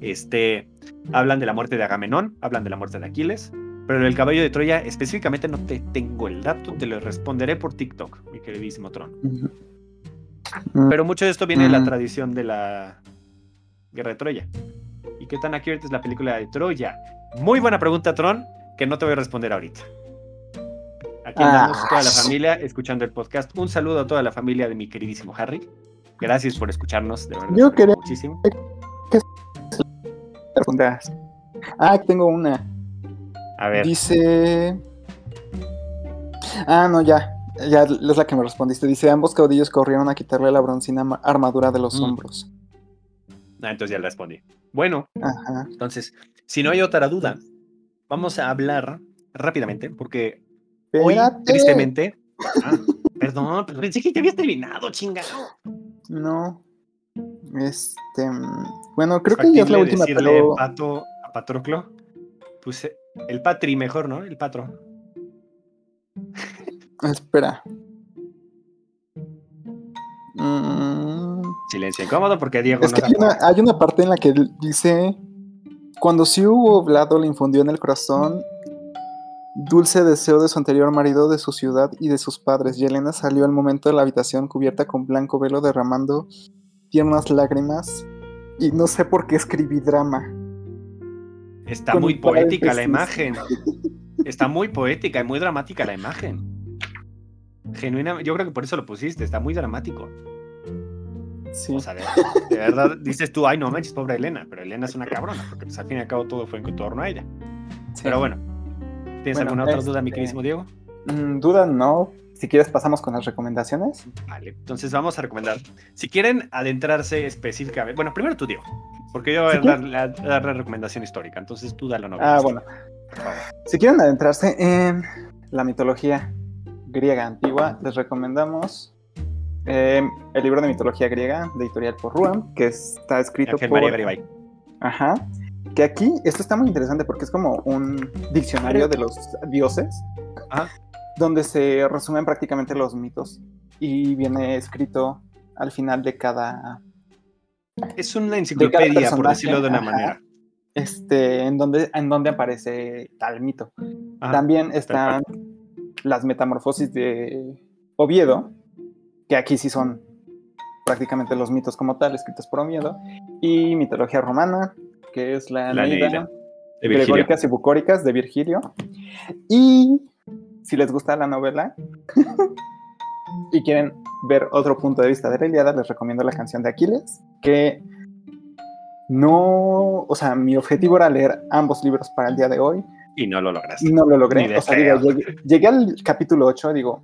Este, hablan de la muerte de Agamenón, hablan de la muerte de Aquiles, pero el caballo de Troya específicamente no te tengo el dato, te lo responderé por TikTok, mi queridísimo Tron. Pero mucho de esto viene de la tradición de la guerra de Troya. ¿Y qué tan accurate es la película de Troya? Muy buena pregunta, Tron, que no te voy a responder ahorita. Aquí andamos Ah. toda la familia escuchando el podcast. Un saludo a toda la familia de mi queridísimo Harry. Gracias por escucharnos, de verdad. Yo quería- muchísimo. Preguntas. Ah, tengo una. A ver, Dice. Ah, no, ya. Ya es la que me respondiste. Dice: ambos caudillos corrieron a quitarle la broncina ma- armadura de los Mm. hombros. ah, entonces ya le respondí. Bueno, Ajá. entonces, si no hay otra duda, vamos a hablar rápidamente, porque hoy, Espérate. tristemente. Ah, perdón, pero pensé que ya habías terminado, chingado. No. Este. mm, Bueno, creo que ya es la última, pero. pato a Patroclo? Pues eh, el Patri mejor, ¿no? El Patro. Espera. Mm, Silencio incómodo porque Diego Es no que hay una, hay una parte en la que dice: Cuando sí hubo Vlado le infundió en el corazón dulce deseo de su anterior marido, de su ciudad y de sus padres. Y Elena salió al momento de la habitación cubierta con blanco velo, derramando tiernas lágrimas. Y no sé por qué escribí drama. Está con muy poética la imagen. Está muy poética y muy dramática la imagen. Genuinamente, yo creo que por eso lo pusiste, está muy dramático. Sí. O sea, de, de verdad dices tú, ay no manches, pobre Elena, pero Elena es una cabrona, porque pues, al fin y al cabo todo fue en torno a ella. sí. Pero bueno, ¿tienes Bueno, alguna otra duda, mi este- queridísimo Diego? Mm, Duda no. Si quieres, pasamos con las recomendaciones. Vale, entonces vamos a recomendar. Si quieren adentrarse específicamente, bueno, primero tú, Diego, porque yo voy ¿Sí a dar la, dar la recomendación histórica, entonces tú da la novela. Ah, bueno. Si quieren adentrarse en la mitología griega antigua, les recomendamos eh, el libro de mitología griega de editorial por Ruam, que está escrito Ángel por... María Garibay. Ajá. Que aquí, esto está muy interesante porque es como un diccionario de los dioses, Ajá. donde se resumen prácticamente los mitos y viene escrito al final de cada Es una enciclopedia, por personaje, decirlo de una ajá. manera. este en donde en donde aparece tal mito. Ajá. También están las metamorfosis de Oviedo, que aquí sí son prácticamente los mitos como tal, escritos por Oviedo, y mitología romana, que es la, La de. Gregóricas y Bucóricas de Virgilio. Y si les gusta la novela y quieren ver otro punto de vista de la Ilíada, les recomiendo la canción de Aquiles, que no, o sea, mi objetivo era leer ambos libros para el día de hoy Y no lo lograste. y no lo logré. O sea, digo, llegué, llegué al capítulo 8, digo,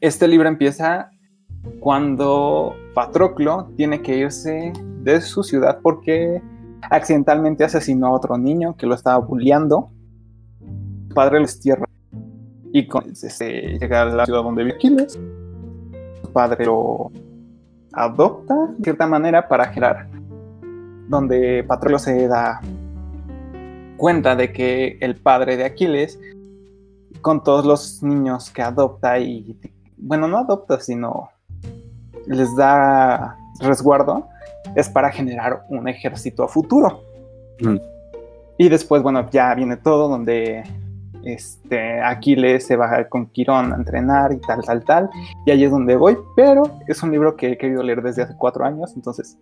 este libro empieza cuando Patroclo tiene que irse de su ciudad porque accidentalmente asesinó a otro niño que lo estaba bulleando. Su padre lo destierra y con, este, llega a la ciudad donde vive Aquiles. Su padre lo adopta de cierta manera para generar donde Patroclo se da cuenta de que el padre de Aquiles, con todos los niños que adopta y, bueno, no adopta, sino les da resguardo, es para generar un ejército a futuro. Mm. Y después, bueno, ya viene todo donde este, Aquiles se va con Quirón a entrenar y tal, tal, tal. Y ahí es donde voy, pero es un libro que he querido leer desde hace cuatro años, entonces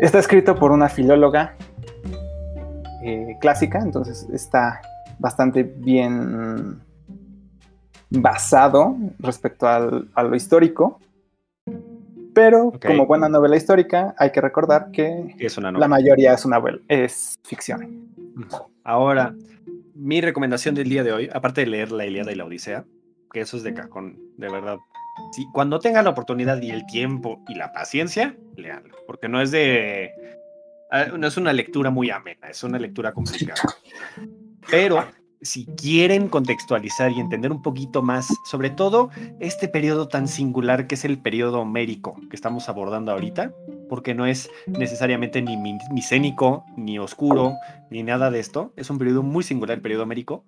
está escrito por una filóloga eh, clásica, entonces está bastante bien basado respecto al, a lo histórico. Pero como buena novela histórica, hay que recordar que la mayoría es una es ficción. Ahora, mi recomendación del día de hoy, aparte de leer La Ilíada y la Odisea, que eso es de cajón, de verdad. Si, cuando tengan la oportunidad y el tiempo y la paciencia, leanlo, porque no es de. Ah, no es una lectura muy amena, es una lectura complicada. Pero si quieren contextualizar y entender un poquito más, sobre todo este periodo tan singular que es el periodo homérico que estamos abordando ahorita, porque no es necesariamente ni micénico, ni oscuro, ni nada de esto, es un periodo muy singular, el periodo homérico.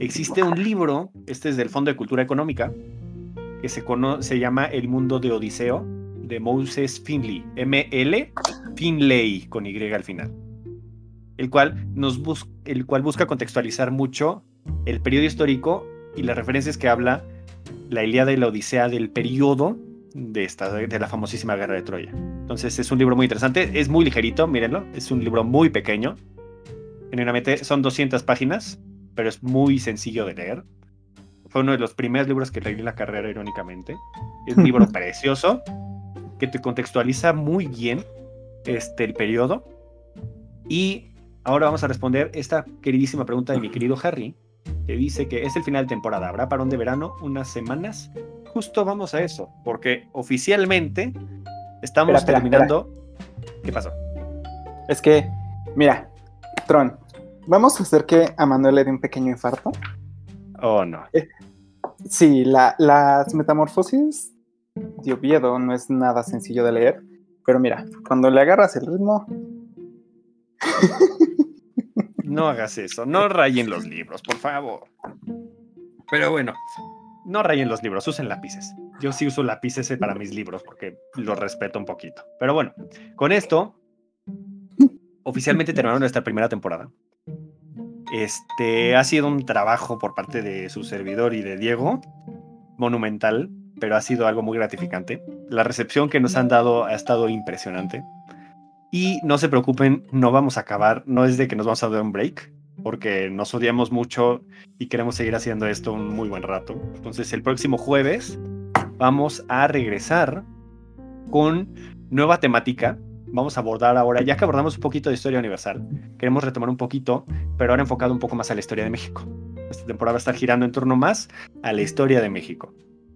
Existe un libro, este es del Fondo de Cultura Económica, que se, llama El mundo de Odiseo, de Moses Finley, M-L, Finlay, con Y al final el cual, nos el cual busca contextualizar mucho el periodo histórico y las referencias que habla la Ilíada y la Odisea del periodo de, esta, de la famosísima guerra de Troya. Entonces es un libro muy interesante, es muy ligerito, mírenlo, es un libro muy pequeño. Generalmente son 200 páginas, pero es muy sencillo de leer. Fue uno de los primeros libros que leí en la carrera, irónicamente. Es un libro precioso que te contextualiza muy bien este, el periodo y Ahora vamos a responder esta queridísima pregunta de mi querido Harry, que dice que es el final de temporada. ¿Habrá parón de verano unas semanas? Justo vamos a eso, porque oficialmente estamos terminando. ¿Qué pasó? Es que, mira, Tron, vamos a hacer que a Manuel le dé un pequeño infarto. Oh, no. Eh, sí, las metamorfosis de Oviedo no es nada sencillo de leer, pero mira, cuando le agarras el ritmo, no hagas eso, no rayen los libros, por favor. Pero bueno, no rayen los libros, usen lápices. Yo sí uso lápices para mis libros porque los respeto un poquito. Pero bueno, con esto, oficialmente terminaron nuestra primera temporada. Este ha sido un trabajo por parte de su servidor y de Diego, monumental, pero ha sido algo muy gratificante. La recepción que nos han dado ha estado impresionante. Y no se preocupen, no vamos a acabar, no es de que nos vamos a dar un break, porque nos odiamos mucho y queremos seguir haciendo esto un muy buen rato. Entonces el próximo jueves vamos a regresar con nueva temática. Vamos a abordar ahora, ya que abordamos un poquito de historia universal, queremos retomar un poquito, pero ahora enfocado un poco más a la historia de México. Esta temporada va a estar girando en torno más a la historia de México.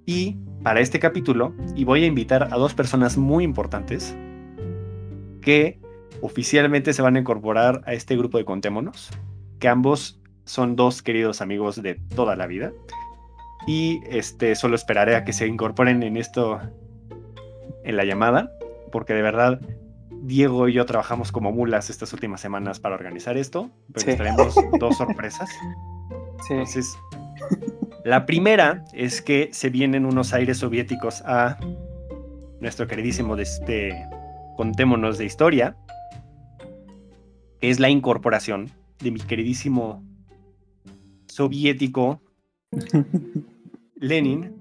Y para este capítulo, y voy a invitar a dos personas muy importantes, que oficialmente se van a incorporar a este grupo de Contémonos, que ambos son dos queridos amigos de toda la vida. Y este, solo esperaré a que se incorporen en esto, en la llamada, porque de verdad Diego y yo trabajamos como mulas estas últimas semanas para organizar esto, pero tenemos dos sorpresas. Entonces, la primera es que se vienen unos aires soviéticos a nuestro queridísimo de este contémonos de historia, es la incorporación de mi queridísimo soviético Lenin,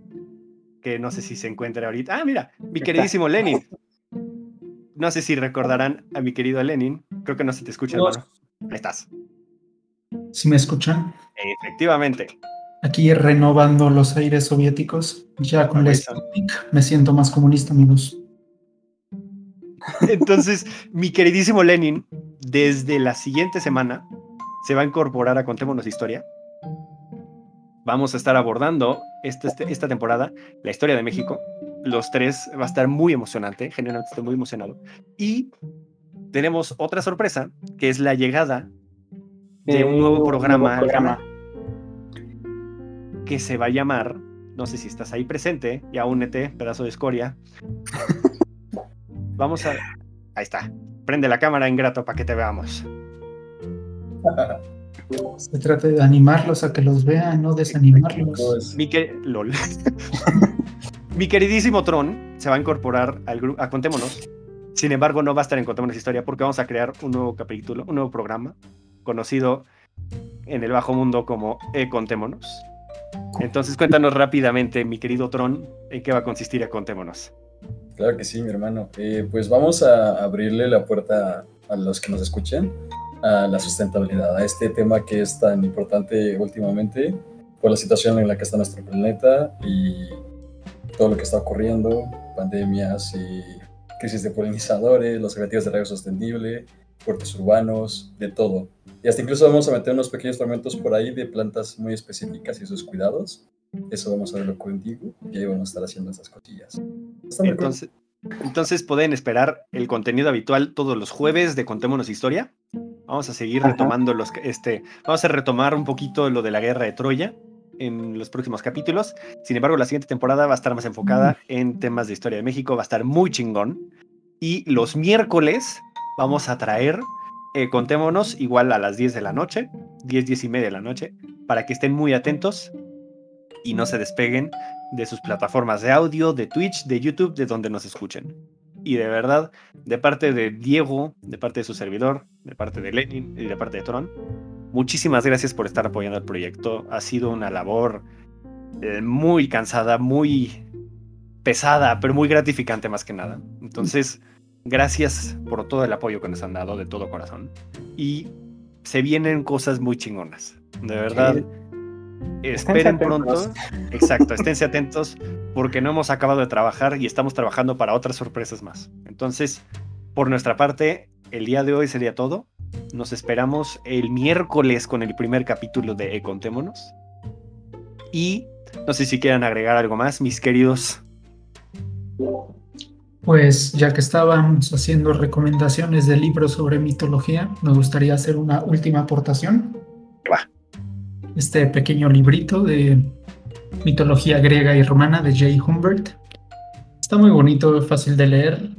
que no sé si se encuentra ahorita. Ah, mira, mi queridísimo Lenin. No sé si recordarán a mi querido Lenin. Creo que no se te escucha, hermano. Ahí estás. ¿Sí me escuchan? Efectivamente. Aquí renovando los aires soviéticos, ya con la me siento más comunista, amigos. Entonces, mi queridísimo Lenin, desde la siguiente semana, se va a incorporar a Contémonos Historia. Vamos a estar abordando esta, este, esta temporada la historia de México. Los tres va a estar muy emocionante, generalmente estoy muy emocionado. Y tenemos otra sorpresa, que es la llegada de un nuevo programa, programa. que se va a llamar, no sé si estás ahí presente, ya únete, pedazo de escoria. Vamos a. Ahí está. Prende la cámara, ingrato, para que te veamos. Se trata de animarlos a que los vean, no desanimarlos. Mi, LOL. Mi queridísimo Tron se va a incorporar al grupo a Contémonos. Sin embargo, no va a estar en Contémonos Historia porque vamos a crear un nuevo capítulo, un nuevo programa conocido en el bajo mundo como E Contémonos. Entonces cuéntanos rápidamente, mi querido Tron, en qué va a consistir E Contémonos. Claro que sí, mi hermano. Eh, pues vamos a abrirle la puerta a los que nos escuchen a la sustentabilidad, a este tema que es tan importante últimamente por la situación en la que está nuestro planeta y todo lo que está ocurriendo, pandemias y crisis de polinizadores, los objetivos de riego sostenible, puertos urbanos, de todo. Y hasta incluso vamos a meter unos pequeños fragmentos por ahí de plantas muy específicas y sus cuidados. Eso vamos a verlo contigo y ahí vamos a estar haciendo esas cosillas. Entonces, entonces pueden esperar el contenido habitual todos los jueves de Contémonos Historia. Vamos a seguir retomando los este, vamos a retomar un poquito lo de la guerra de Troya en los próximos capítulos. Sin embargo, la siguiente temporada va a estar más enfocada mm. en temas de historia de México, va a estar muy chingón. Y los miércoles vamos a traer eh, Contémonos igual a las 10 de la noche, 10, 10 y media de la noche, para que estén muy atentos y no se despeguen de sus plataformas de audio, de Twitch, de YouTube, de donde nos escuchen. Y de verdad, de parte de Diego, de parte de su servidor, de parte de Lenin y de parte de Tron, muchísimas gracias por estar apoyando el proyecto. Ha sido una labor eh, muy cansada, muy pesada, pero muy gratificante más que nada. Entonces, gracias por todo el apoyo que nos han dado de todo corazón. Y se vienen cosas muy chingonas. De verdad. Esperen pronto. Exacto, esténse atentos porque no hemos acabado de trabajar y estamos trabajando para otras sorpresas más. Entonces, por nuestra parte, el día de hoy sería todo. Nos esperamos el miércoles con el primer capítulo de E Contémonos. Y no sé si quieran agregar algo más, mis queridos. Pues ya que estábamos haciendo recomendaciones de libros sobre mitología, me gustaría hacer una última aportación. Este pequeño librito de mitología griega y romana de Jay Humbert. Está muy bonito, fácil de leer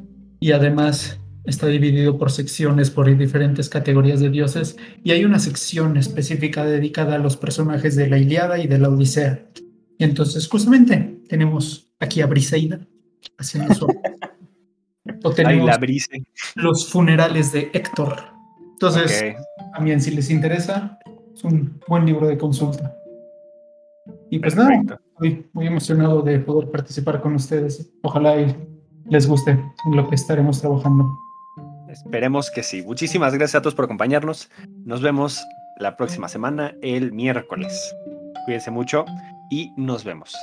y además está dividido por secciones, por diferentes categorías de dioses y hay una sección específica dedicada a los personajes de la Iliada y de la Odisea. Y entonces justamente tenemos aquí a Briseida haciendo su... o tenemos los funerales de Héctor. Entonces, también si les interesa, es un buen libro de consulta. Y pues nada, estoy muy emocionado de poder participar con ustedes. Ojalá les guste en lo que estaremos trabajando. Esperemos que sí. Muchísimas gracias a todos por acompañarnos. Nos vemos la próxima semana, el miércoles. Cuídense mucho y nos vemos.